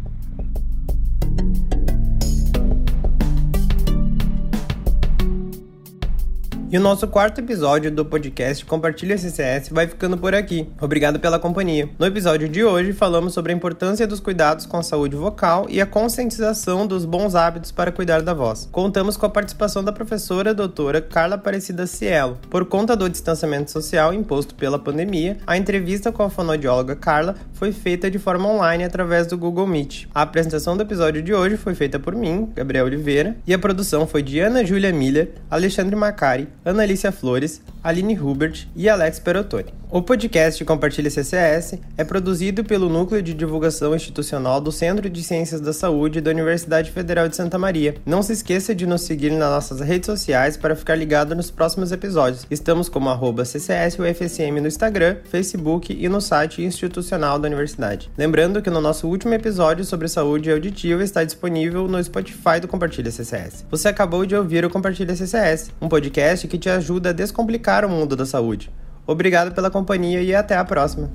E o nosso quarto episódio do podcast Compartilha CCS vai ficando por aqui. Obrigado pela companhia. No episódio de hoje, falamos sobre a importância dos cuidados com a saúde vocal e a conscientização dos bons hábitos para cuidar da voz. Contamos com a participação da professora doutora Carla Aparecida Cielo. Por conta do distanciamento social imposto pela pandemia, a entrevista com a fonoaudióloga Carla foi feita de forma online através do Google Meet. A apresentação do episódio de hoje foi feita por mim, Gabriel Oliveira, e a produção foi de Ana Júlia Miller, Alexandre Macari, Ana Alicia Flores, Aline Hubert e Alex Perotoni. O podcast Compartilha CCS é produzido pelo Núcleo de Divulgação Institucional do Centro de Ciências da Saúde da Universidade Federal de Santa Maria. Não se esqueça de nos seguir nas nossas redes sociais para ficar ligado nos próximos episódios. Estamos como arroba CCSUFSM no Instagram, Facebook e no site institucional da universidade. Lembrando que no nosso último episódio sobre saúde auditiva está disponível no Spotify do Compartilha CCS. Você acabou de ouvir o Compartilha CCS, um podcast que te ajuda a descomplicar o mundo da saúde. Obrigado pela companhia e até a próxima.